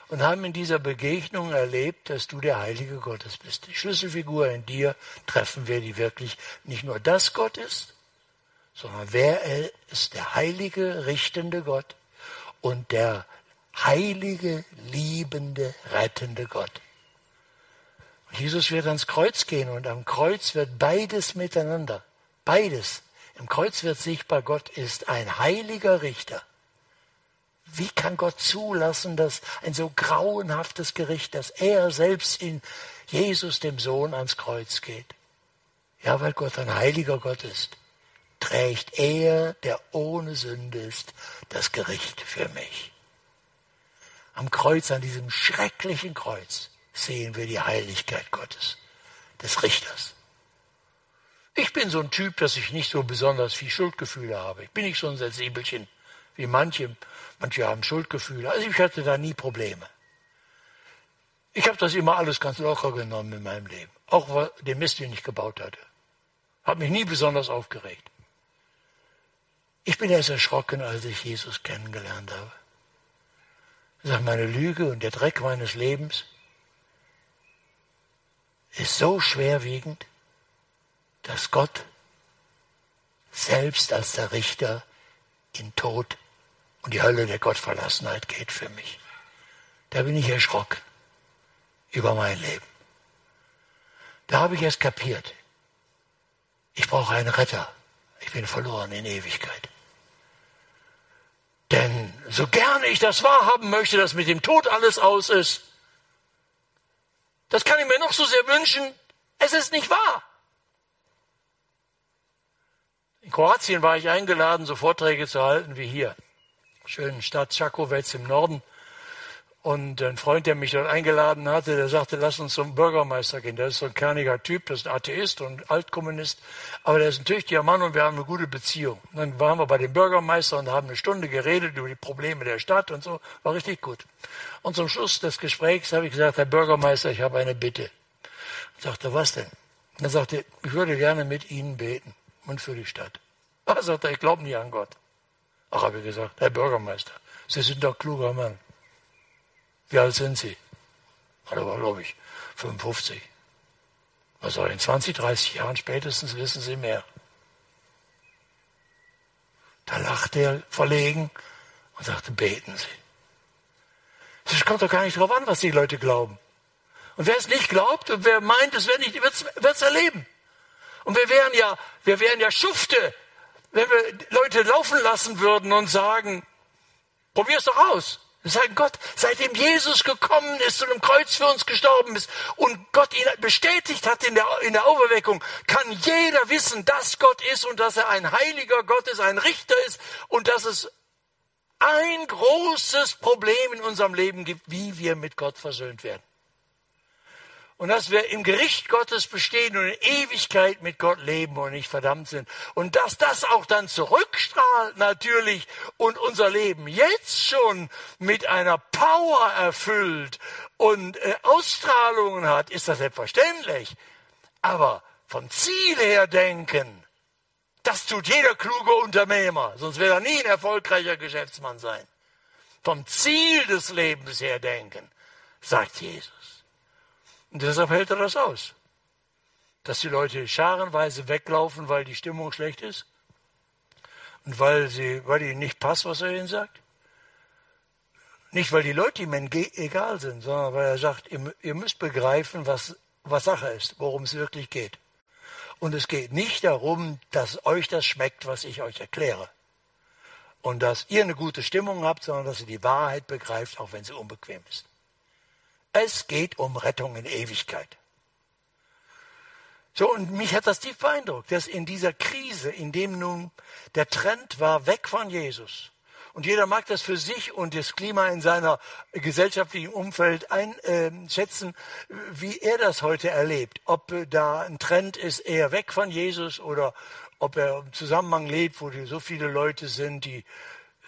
und haben in dieser Begegnung erlebt, dass du der Heilige Gottes bist. Die Schlüsselfigur in dir treffen wir, die wirklich nicht nur das Gott ist, sondern wer er ist, der heilige, richtende Gott und der heilige, liebende, rettende Gott. Jesus wird ans Kreuz gehen und am Kreuz wird beides miteinander, beides. Im Kreuz wird sichtbar, Gott ist ein heiliger Richter. Wie kann Gott zulassen, dass ein so grauenhaftes Gericht, dass er selbst in Jesus, dem Sohn, ans Kreuz geht? Ja, weil Gott ein heiliger Gott ist, trägt er, der ohne Sünde ist, das Gericht für mich. Am Kreuz, an diesem schrecklichen Kreuz, sehen wir die Heiligkeit Gottes, des Richters. Ich bin so ein Typ, dass ich nicht so besonders viel Schuldgefühle habe. Ich bin nicht so ein Sensibelchen wie manche. Manche haben Schuldgefühle. Also ich hatte da nie Probleme. Ich habe das immer alles ganz locker genommen in meinem Leben. Auch den Mist, den ich gebaut hatte. Hat mich nie besonders aufgeregt. Ich bin erst erschrocken, als ich Jesus kennengelernt habe. Ich sage, meine Lüge und der Dreck meines Lebens ist so schwerwiegend, dass Gott selbst als der Richter in Tod und die Hölle der Gottverlassenheit geht für mich. Da bin ich erschrocken über mein Leben. Da habe ich es kapiert. Ich brauche einen Retter. Ich bin verloren in Ewigkeit. Denn so gerne ich das wahrhaben möchte, dass mit dem Tod alles aus ist, das kann ich mir noch so sehr wünschen. Es ist nicht wahr. In Kroatien war ich eingeladen, so Vorträge zu halten wie hier. Schönen Stadt Čakovec im Norden. Und ein Freund, der mich dort eingeladen hatte, der sagte, lass uns zum Bürgermeister gehen. Der ist so ein kerniger Typ, das ist ein Atheist und Altkommunist. Aber der ist ein tüchtiger Mann und wir haben eine gute Beziehung. Und dann waren wir bei dem Bürgermeister und haben eine Stunde geredet über die Probleme der Stadt und so. War richtig gut. Und zum Schluss des Gesprächs habe ich gesagt, Herr Bürgermeister, ich habe eine Bitte. Und sagte, was denn? Er sagte, ich würde gerne mit Ihnen beten und für die Stadt. Er sagte, ich glaube nie an Gott. Ach, habe ich gesagt, Herr Bürgermeister, Sie sind doch kluger Mann. Wie alt sind Sie? Da war, glaube ich, 55. Also in 20, 30 Jahren spätestens wissen Sie mehr. Da lachte er verlegen und sagte, beten Sie. Es kommt doch gar nicht darauf an, was die Leute glauben. Und wer es nicht glaubt und wer meint, es wird es erleben. Und wir wären ja, wir wären ja Schufte, wenn wir Leute laufen lassen würden und sagen, probier's doch aus. Wir sagen Gott, seitdem Jesus gekommen ist und im Kreuz für uns gestorben ist und Gott ihn bestätigt hat in der, in der Auferweckung, kann jeder wissen, dass Gott ist und dass er ein heiliger Gott ist, ein Richter ist und dass es ein großes Problem in unserem Leben gibt, wie wir mit Gott versöhnt werden und dass wir im Gericht Gottes bestehen und in Ewigkeit mit Gott leben und nicht verdammt sind. Und dass das auch dann zurückstrahlt natürlich und unser Leben jetzt schon mit einer Power erfüllt und äh, Ausstrahlungen hat, ist das selbstverständlich. Aber vom Ziel her denken, das tut jeder kluge Unternehmer, sonst wird er nie ein erfolgreicher Geschäftsmann sein. Vom Ziel des Lebens her denken, sagt Jesus. Und deshalb hält er das aus. Dass die Leute scharenweise weglaufen, weil die Stimmung schlecht ist und weil, sie, weil ihnen nicht passt, was er ihnen sagt. Nicht, weil die Leute ihm egal sind, sondern weil er sagt, ihr, ihr müsst begreifen, was, was Sache ist, worum es wirklich geht. Und es geht nicht darum, dass euch das schmeckt, was ich euch erkläre. Und dass ihr eine gute Stimmung habt, sondern dass ihr die Wahrheit begreift, auch wenn sie unbequem ist. Es geht um Rettung in Ewigkeit. So, und mich hat das tief beeindruckt, dass in dieser Krise, in dem nun der Trend war, weg von Jesus, und jeder mag das für sich und das Klima in seiner gesellschaftlichen Umfeld einschätzen, wie er das heute erlebt. Ob da ein Trend ist, eher weg von Jesus oder ob er im Zusammenhang lebt, wo so viele Leute sind, die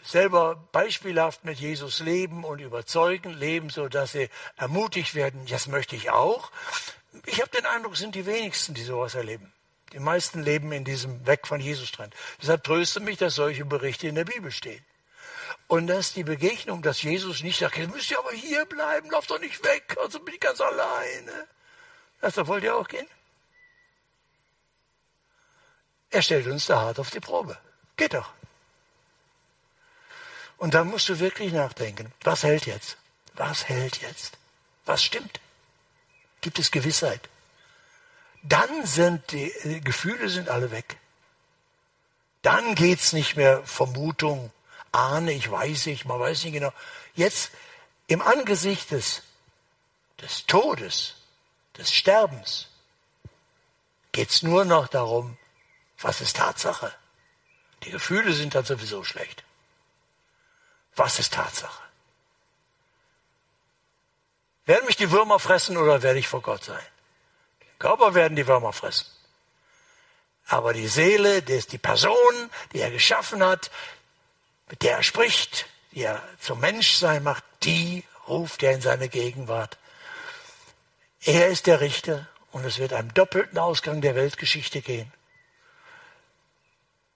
selber beispielhaft mit Jesus leben und überzeugen, leben, so dass sie ermutigt werden. Das möchte ich auch. Ich habe den Eindruck, sind die wenigsten, die sowas erleben. Die meisten leben in diesem Weg von Jesus Trend. Deshalb tröste mich, dass solche Berichte in der Bibel stehen. Und das ist die Begegnung, dass Jesus nicht sagt, jetzt müsst ihr aber hier bleiben, lauft doch nicht weg, also bin ich ganz alleine. Das sagt, wollt ihr auch gehen? Er stellt uns da hart auf die Probe. Geht doch. Und da musst du wirklich nachdenken, was hält jetzt? Was hält jetzt? Was stimmt? Gibt es Gewissheit? Dann sind die äh, Gefühle sind alle weg. Dann geht's nicht mehr Vermutung, ahne, ich weiß nicht, man weiß nicht genau. Jetzt im Angesicht des, des Todes, des Sterbens, geht's nur noch darum, was ist Tatsache. Die Gefühle sind dann sowieso schlecht. Was ist Tatsache? Werden mich die Würmer fressen oder werde ich vor Gott sein? Den Körper werden die Würmer fressen. Aber die Seele, die Person, die er geschaffen hat, mit der er spricht, die er zum Menschsein macht, die ruft er in seine Gegenwart. Er ist der Richter und es wird einem doppelten Ausgang der Weltgeschichte gehen.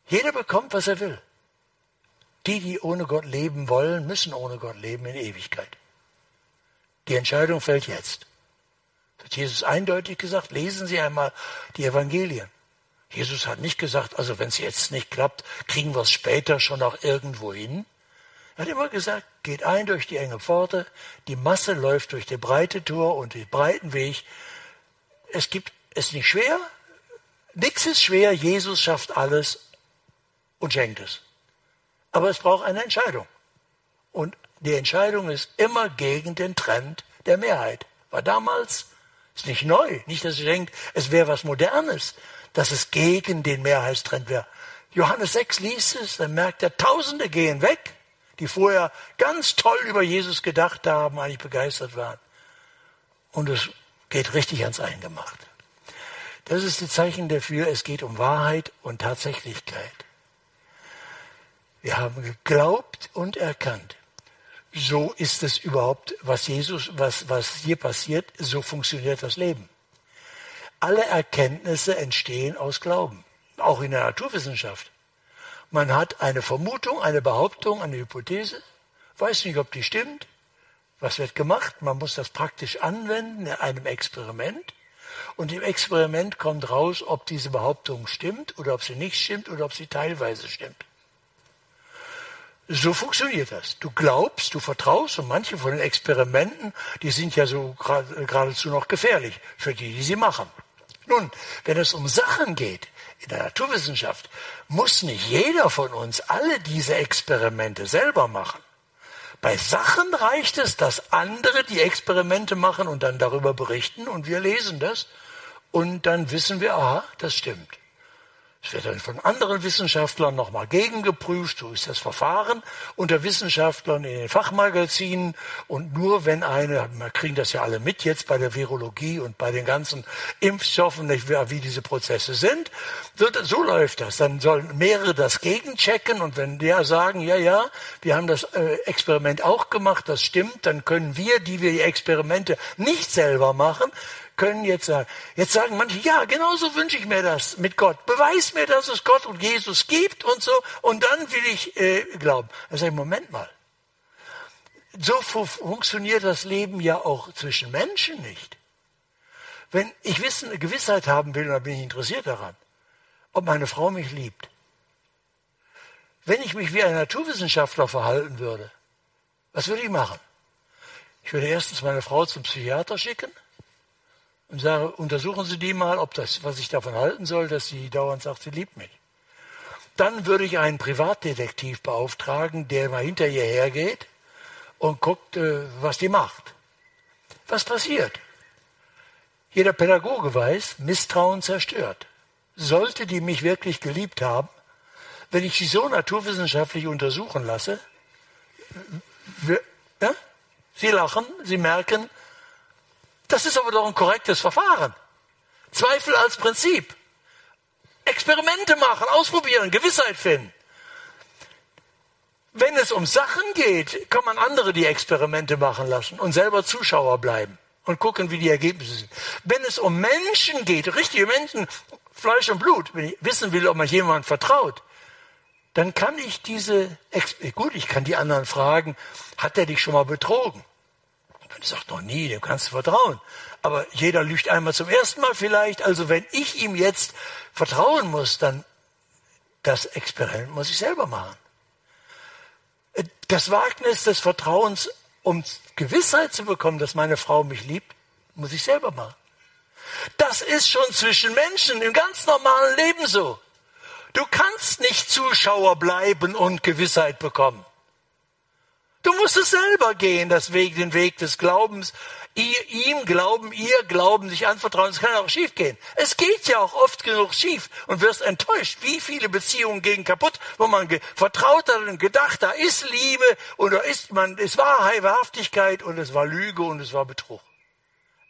Jeder bekommt, was er will. Die, die ohne Gott leben wollen, müssen ohne Gott leben in Ewigkeit. Die Entscheidung fällt jetzt. Das hat Jesus eindeutig gesagt. Lesen Sie einmal die Evangelien. Jesus hat nicht gesagt, also wenn es jetzt nicht klappt, kriegen wir es später schon noch irgendwo hin. Er hat immer gesagt, geht ein durch die enge Pforte, die Masse läuft durch die breite Tor und den breiten Weg. Es gibt es nicht schwer, nichts ist schwer, Jesus schafft alles und schenkt es. Aber es braucht eine Entscheidung. Und die Entscheidung ist immer gegen den Trend der Mehrheit. War damals, ist nicht neu. Nicht, dass ihr denkt, es wäre was Modernes dass es gegen den Mehrheitstrend wäre. Johannes 6 liest es, dann merkt er, Tausende gehen weg, die vorher ganz toll über Jesus gedacht haben, eigentlich begeistert waren. Und es geht richtig ans Eingemachte. Das ist das Zeichen dafür, es geht um Wahrheit und Tatsächlichkeit. Wir haben geglaubt und erkannt. So ist es überhaupt, was Jesus, was, was hier passiert, so funktioniert das Leben. Alle Erkenntnisse entstehen aus Glauben, auch in der Naturwissenschaft. Man hat eine Vermutung, eine Behauptung, eine Hypothese, weiß nicht, ob die stimmt. Was wird gemacht? Man muss das praktisch anwenden in einem Experiment. Und im Experiment kommt raus, ob diese Behauptung stimmt oder ob sie nicht stimmt oder ob sie teilweise stimmt. So funktioniert das. Du glaubst, du vertraust und manche von den Experimenten, die sind ja so geradezu noch gefährlich für die, die sie machen. Nun, wenn es um Sachen geht, in der Naturwissenschaft, muss nicht jeder von uns alle diese Experimente selber machen. Bei Sachen reicht es, dass andere die Experimente machen und dann darüber berichten und wir lesen das und dann wissen wir, aha, das stimmt. Es wird dann von anderen Wissenschaftlern nochmal gegengeprüft, so ist das Verfahren unter Wissenschaftlern in den Fachmagazinen. Und nur wenn eine, wir kriegen das ja alle mit jetzt bei der Virologie und bei den ganzen Impfstoffen, wie diese Prozesse sind, so, so läuft das. Dann sollen mehrere das gegenchecken und wenn der sagen, ja, ja, wir haben das äh, Experiment auch gemacht, das stimmt, dann können wir, die wir die Experimente nicht selber machen, können jetzt sagen. Jetzt sagen manche, ja, genauso wünsche ich mir das mit Gott. Beweis mir, dass es Gott und Jesus gibt und so, und dann will ich äh, glauben. Da sage ich, Moment mal. So funktioniert das Leben ja auch zwischen Menschen nicht. Wenn ich Wissen, Gewissheit haben will, dann bin ich interessiert daran, ob meine Frau mich liebt. Wenn ich mich wie ein Naturwissenschaftler verhalten würde, was würde ich machen? Ich würde erstens meine Frau zum Psychiater schicken und sage, untersuchen Sie die mal, ob das, was ich davon halten soll, dass sie dauernd sagt, sie liebt mich. Dann würde ich einen Privatdetektiv beauftragen, der mal hinter ihr hergeht und guckt, äh, was die macht. Was passiert? Jeder Pädagoge weiß, Misstrauen zerstört. Sollte die mich wirklich geliebt haben, wenn ich sie so naturwissenschaftlich untersuchen lasse, wir, ja? Sie lachen, Sie merken, das ist aber doch ein korrektes Verfahren. Zweifel als Prinzip. Experimente machen, ausprobieren, Gewissheit finden. Wenn es um Sachen geht, kann man andere die Experimente machen lassen und selber Zuschauer bleiben und gucken, wie die Ergebnisse sind. Wenn es um Menschen geht, richtige Menschen, Fleisch und Blut, wenn ich wissen will, ob man jemandem vertraut, dann kann ich diese, gut, ich kann die anderen fragen, hat er dich schon mal betrogen? Ich sage noch nie, dem kannst du vertrauen. Aber jeder lügt einmal zum ersten Mal vielleicht. Also wenn ich ihm jetzt vertrauen muss, dann das Experiment muss ich selber machen. Das Wagnis des Vertrauens, um Gewissheit zu bekommen, dass meine Frau mich liebt, muss ich selber machen. Das ist schon zwischen Menschen im ganz normalen Leben so. Du kannst nicht Zuschauer bleiben und Gewissheit bekommen. Du musst es selber gehen, das Weg, den Weg des Glaubens. Ihr, ihm glauben, ihr glauben, sich anvertrauen. Es kann auch schief gehen. Es geht ja auch oft genug schief und wirst enttäuscht. Wie viele Beziehungen gehen kaputt, wo man vertraut hat und gedacht, da ist Liebe und da ist man, es war Wahrhaftigkeit und es war Lüge und es war Betrug.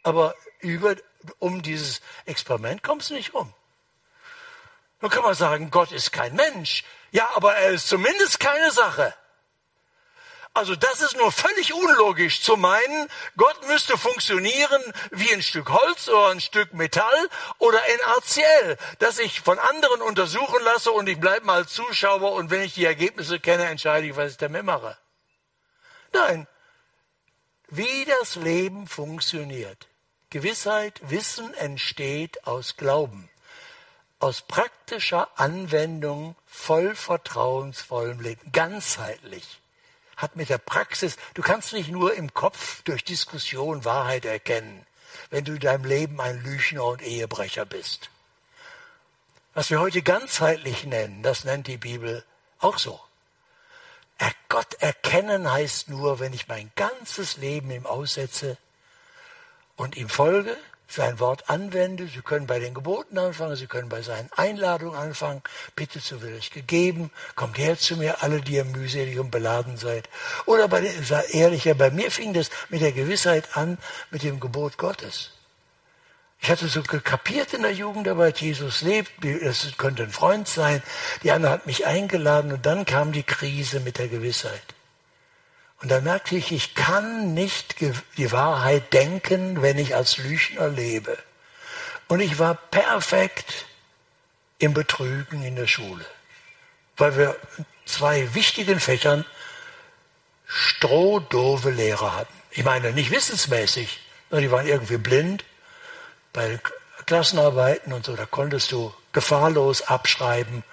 Aber über, um dieses Experiment kommst du nicht rum. Nun kann man sagen, Gott ist kein Mensch. Ja, aber er ist zumindest keine Sache. Also das ist nur völlig unlogisch. Zu meinen, Gott müsste funktionieren wie ein Stück Holz oder ein Stück Metall oder inertiell, das ich von anderen untersuchen lasse und ich bleibe mal Zuschauer und wenn ich die Ergebnisse kenne, entscheide ich, was ich damit mache. Nein, wie das Leben funktioniert. Gewissheit, Wissen entsteht aus Glauben, aus praktischer Anwendung voll vertrauensvollem Leben, ganzheitlich hat mit der Praxis, du kannst nicht nur im Kopf durch Diskussion Wahrheit erkennen, wenn du in deinem Leben ein Lüchner und Ehebrecher bist. Was wir heute ganzheitlich nennen, das nennt die Bibel auch so. Gott erkennen heißt nur, wenn ich mein ganzes Leben ihm aussetze und ihm folge, sein Wort anwende. Sie können bei den Geboten anfangen, Sie können bei seinen Einladungen anfangen. Bitte so will ich gegeben. Kommt her zu mir, alle, die ihr mühselig und beladen seid. Oder bei den, ehrlicher, bei mir fing das mit der Gewissheit an, mit dem Gebot Gottes. Ich hatte so kapiert in der Jugendarbeit, Jesus lebt, das könnte ein Freund sein. Die andere hat mich eingeladen und dann kam die Krise mit der Gewissheit. Und da merkte ich, ich kann nicht die Wahrheit denken, wenn ich als Lügner lebe. Und ich war perfekt im Betrügen in der Schule, weil wir zwei wichtigen Fächern strohdove Lehrer hatten. Ich meine, nicht wissensmäßig, sondern die waren irgendwie blind. Bei Klassenarbeiten und so, da konntest du gefahrlos abschreiben.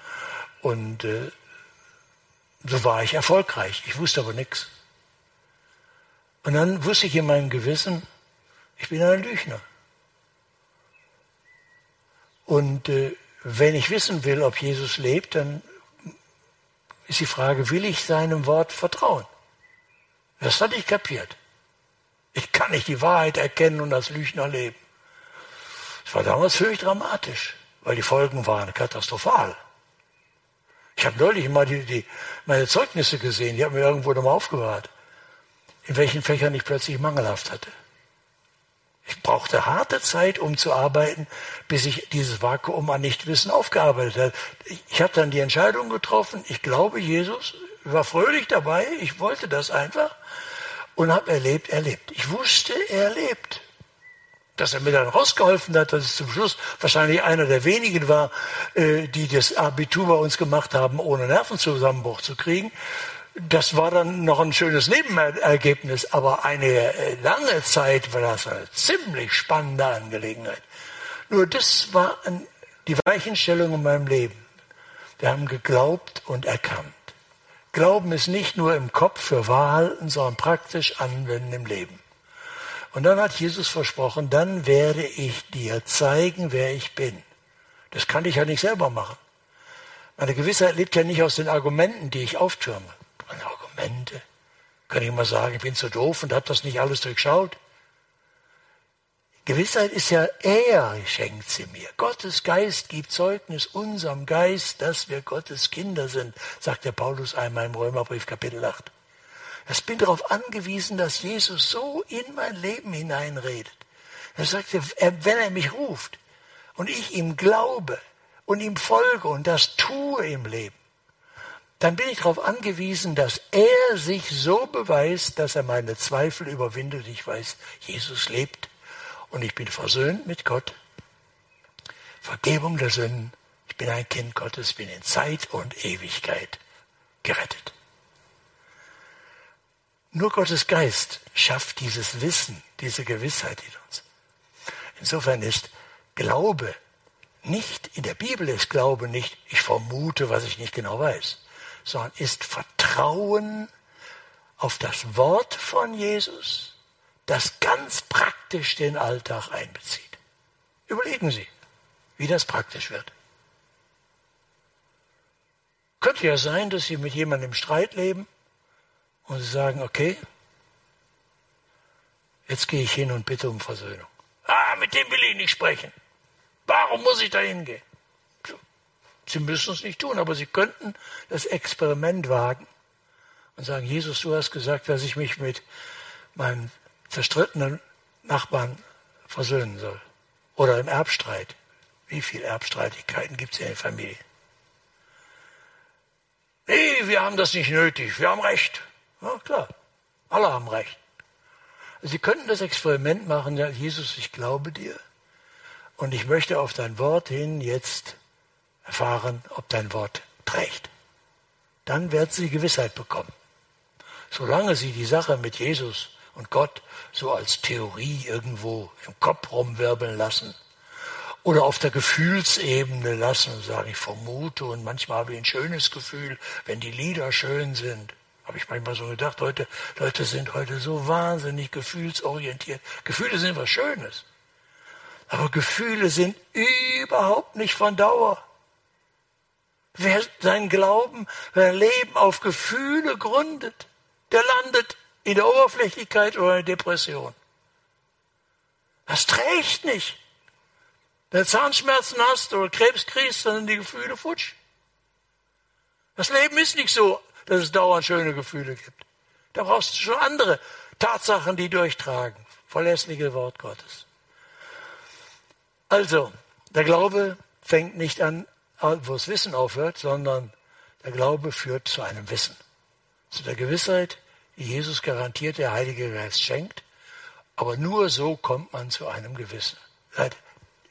Und äh, so war ich erfolgreich. Ich wusste aber nichts. Und dann wusste ich in meinem Gewissen, ich bin ein Lügner. Und äh, wenn ich wissen will, ob Jesus lebt, dann ist die Frage, will ich seinem Wort vertrauen? Das hatte ich kapiert. Ich kann nicht die Wahrheit erkennen und als Lügner leben. Es war damals völlig dramatisch, weil die Folgen waren katastrophal. Ich habe neulich mal die, die, meine Zeugnisse gesehen, die haben mir irgendwo nochmal aufgewahrt in welchen Fächern ich plötzlich mangelhaft hatte. Ich brauchte harte Zeit, um zu arbeiten, bis ich dieses Vakuum an Nichtwissen aufgearbeitet habe. Ich habe dann die Entscheidung getroffen, ich glaube Jesus, war fröhlich dabei, ich wollte das einfach und habe erlebt, er lebt. Ich wusste, er lebt. Dass er mir dann rausgeholfen hat, dass ich zum Schluss wahrscheinlich einer der wenigen war, äh, die das Abitur bei uns gemacht haben, ohne Nervenzusammenbruch zu kriegen das war dann noch ein schönes Nebenergebnis, aber eine äh, lange Zeit war das eine ziemlich spannende Angelegenheit. Nur das war die Weichenstellung in meinem Leben. Wir haben geglaubt und erkannt. Glauben ist nicht nur im Kopf für Wahrhalten, sondern praktisch anwenden im Leben. Und dann hat Jesus versprochen, dann werde ich dir zeigen, wer ich bin. Das kann ich ja nicht selber machen. Meine Gewissheit lebt ja nicht aus den Argumenten, die ich auftürme Argumente. Kann ich mal sagen, ich bin zu doof und habe das nicht alles durchschaut? Gewissheit ist ja, er schenkt sie mir. Gottes Geist gibt Zeugnis unserem Geist, dass wir Gottes Kinder sind, sagt der Paulus einmal im Römerbrief Kapitel 8. Ich bin darauf angewiesen, dass Jesus so in mein Leben hineinredet. Er sagt, wenn er mich ruft und ich ihm glaube und ihm folge und das tue im Leben, dann bin ich darauf angewiesen, dass er sich so beweist, dass er meine Zweifel überwindet. Ich weiß, Jesus lebt und ich bin versöhnt mit Gott. Vergebung der Sünden. Ich bin ein Kind Gottes, bin in Zeit und Ewigkeit gerettet. Nur Gottes Geist schafft dieses Wissen, diese Gewissheit in uns. Insofern ist Glaube nicht, in der Bibel ist Glaube nicht, ich vermute, was ich nicht genau weiß, sondern ist Vertrauen auf das Wort von Jesus, das ganz praktisch den Alltag einbezieht. Überlegen Sie, wie das praktisch wird. Könnte ja sein, dass Sie mit jemandem im Streit leben und Sie sagen, okay, jetzt gehe ich hin und bitte um Versöhnung. Ah, mit dem will ich nicht sprechen. Warum muss ich da hingehen? Sie müssen es nicht tun, aber Sie könnten das Experiment wagen und sagen, Jesus, du hast gesagt, dass ich mich mit meinem zerstrittenen Nachbarn versöhnen soll. Oder im Erbstreit. Wie viele Erbstreitigkeiten gibt es in der Familie? Nee, wir haben das nicht nötig, wir haben Recht. Ja, klar, alle haben Recht. Sie könnten das Experiment machen, ja, Jesus, ich glaube dir und ich möchte auf dein Wort hin jetzt erfahren, ob dein Wort trägt. Dann werden Sie Gewissheit bekommen. Solange Sie die Sache mit Jesus und Gott so als Theorie irgendwo im Kopf rumwirbeln lassen oder auf der Gefühlsebene lassen und sagen, ich vermute und manchmal habe ich ein schönes Gefühl, wenn die Lieder schön sind. Habe ich manchmal so gedacht, heute, Leute sind heute so wahnsinnig gefühlsorientiert. Gefühle sind was Schönes. Aber Gefühle sind überhaupt nicht von Dauer. Wer sein Glauben, sein Leben auf Gefühle gründet, der landet in der Oberflächlichkeit oder in der Depression. Das trägt nicht. Wenn du Zahnschmerzen hast oder Krebs kriegst, dann sind die Gefühle futsch. Das Leben ist nicht so, dass es dauernd schöne Gefühle gibt. Da brauchst du schon andere Tatsachen, die durchtragen. Verlässliche Wort Gottes. Also, der Glaube fängt nicht an, wo das Wissen aufhört, sondern der Glaube führt zu einem Wissen. Zu der Gewissheit, die Jesus garantiert, der Heilige Geist schenkt. Aber nur so kommt man zu einem Gewissen.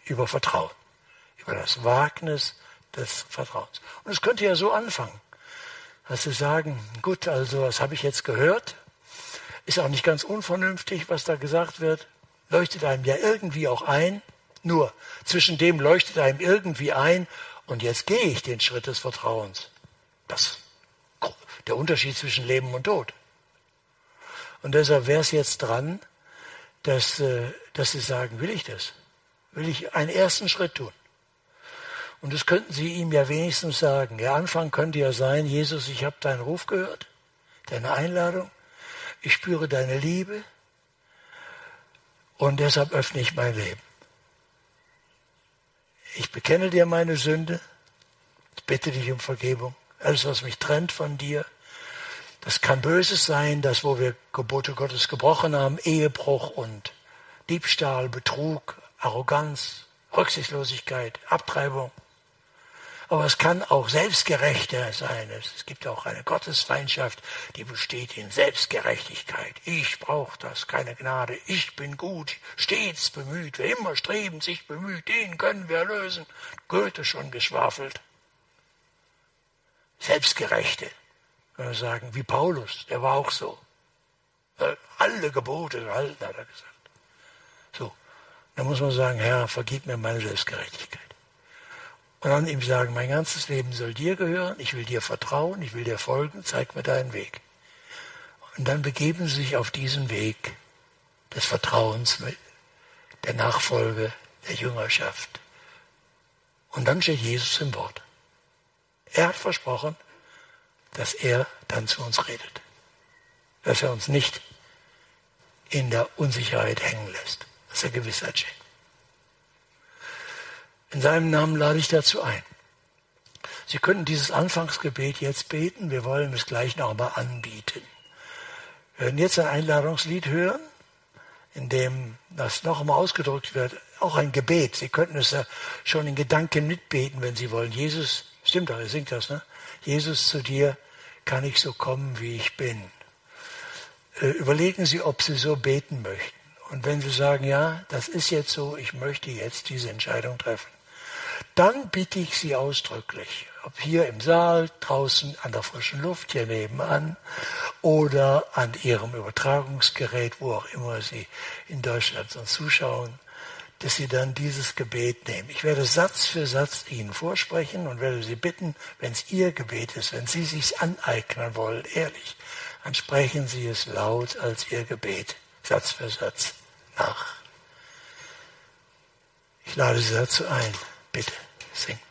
Über Vertrauen. Über das Wagnis des Vertrauens. Und es könnte ja so anfangen, dass Sie sagen, gut, also was habe ich jetzt gehört? Ist auch nicht ganz unvernünftig, was da gesagt wird. Leuchtet einem ja irgendwie auch ein. Nur zwischen dem leuchtet einem irgendwie ein und jetzt gehe ich den Schritt des Vertrauens. Das der Unterschied zwischen Leben und Tod. Und deshalb wäre es jetzt dran, dass, äh, dass Sie sagen, will ich das? Will ich einen ersten Schritt tun? Und das könnten Sie ihm ja wenigstens sagen. Der Anfang könnte ja sein, Jesus, ich habe deinen Ruf gehört, deine Einladung, ich spüre deine Liebe und deshalb öffne ich mein Leben ich bekenne dir meine Sünde, ich bitte dich um Vergebung. Alles, was mich trennt von dir, das kann Böses sein, das, wo wir Gebote Gottes gebrochen haben, Ehebruch und Diebstahl, Betrug, Arroganz, Rücksichtslosigkeit, Abtreibung. Aber es kann auch selbstgerechter sein. Es gibt auch eine Gottesfeindschaft, die besteht in Selbstgerechtigkeit. Ich brauche das, keine Gnade. Ich bin gut, stets bemüht. Wer immer strebend sich bemüht, den können wir lösen. Goethe schon geschwafelt. Selbstgerechte. Können wir sagen, wie Paulus, der war auch so. Äh, alle Gebote gehalten, hat er gesagt. So. Da muss man sagen, Herr, vergib mir meine Selbstgerechtigkeit. Und dann ihm sagen, mein ganzes Leben soll dir gehören, ich will dir vertrauen, ich will dir folgen, zeig mir deinen Weg. Und dann begeben sie sich auf diesen Weg des Vertrauens, der Nachfolge, der Jüngerschaft. Und dann steht Jesus im Wort. Er hat versprochen, dass er dann zu uns redet. Dass er uns nicht in der Unsicherheit hängen lässt, dass er Gewissheit schenkt. In seinem Namen lade ich dazu ein. Sie können dieses Anfangsgebet jetzt beten. Wir wollen es gleich nochmal anbieten. Wir werden jetzt ein Einladungslied hören, in dem das nochmal ausgedrückt wird. Auch ein Gebet. Sie könnten es ja schon in Gedanken mitbeten, wenn Sie wollen. Jesus, stimmt doch, er singt das, ne? Jesus, zu dir kann ich so kommen, wie ich bin. Äh, überlegen Sie, ob Sie so beten möchten. Und wenn Sie sagen, ja, das ist jetzt so, ich möchte jetzt diese Entscheidung treffen, dann bitte ich Sie ausdrücklich, ob hier im Saal, draußen an der frischen Luft, hier nebenan oder an Ihrem Übertragungsgerät, wo auch immer Sie in Deutschland uns zuschauen, dass Sie dann dieses Gebet nehmen. Ich werde Satz für Satz Ihnen vorsprechen und werde Sie bitten, wenn es Ihr Gebet ist, wenn Sie sich aneignen wollen, ehrlich, dann sprechen Sie es laut als Ihr Gebet, Satz für Satz nach. Ich lade Sie dazu ein. Bitte, singt.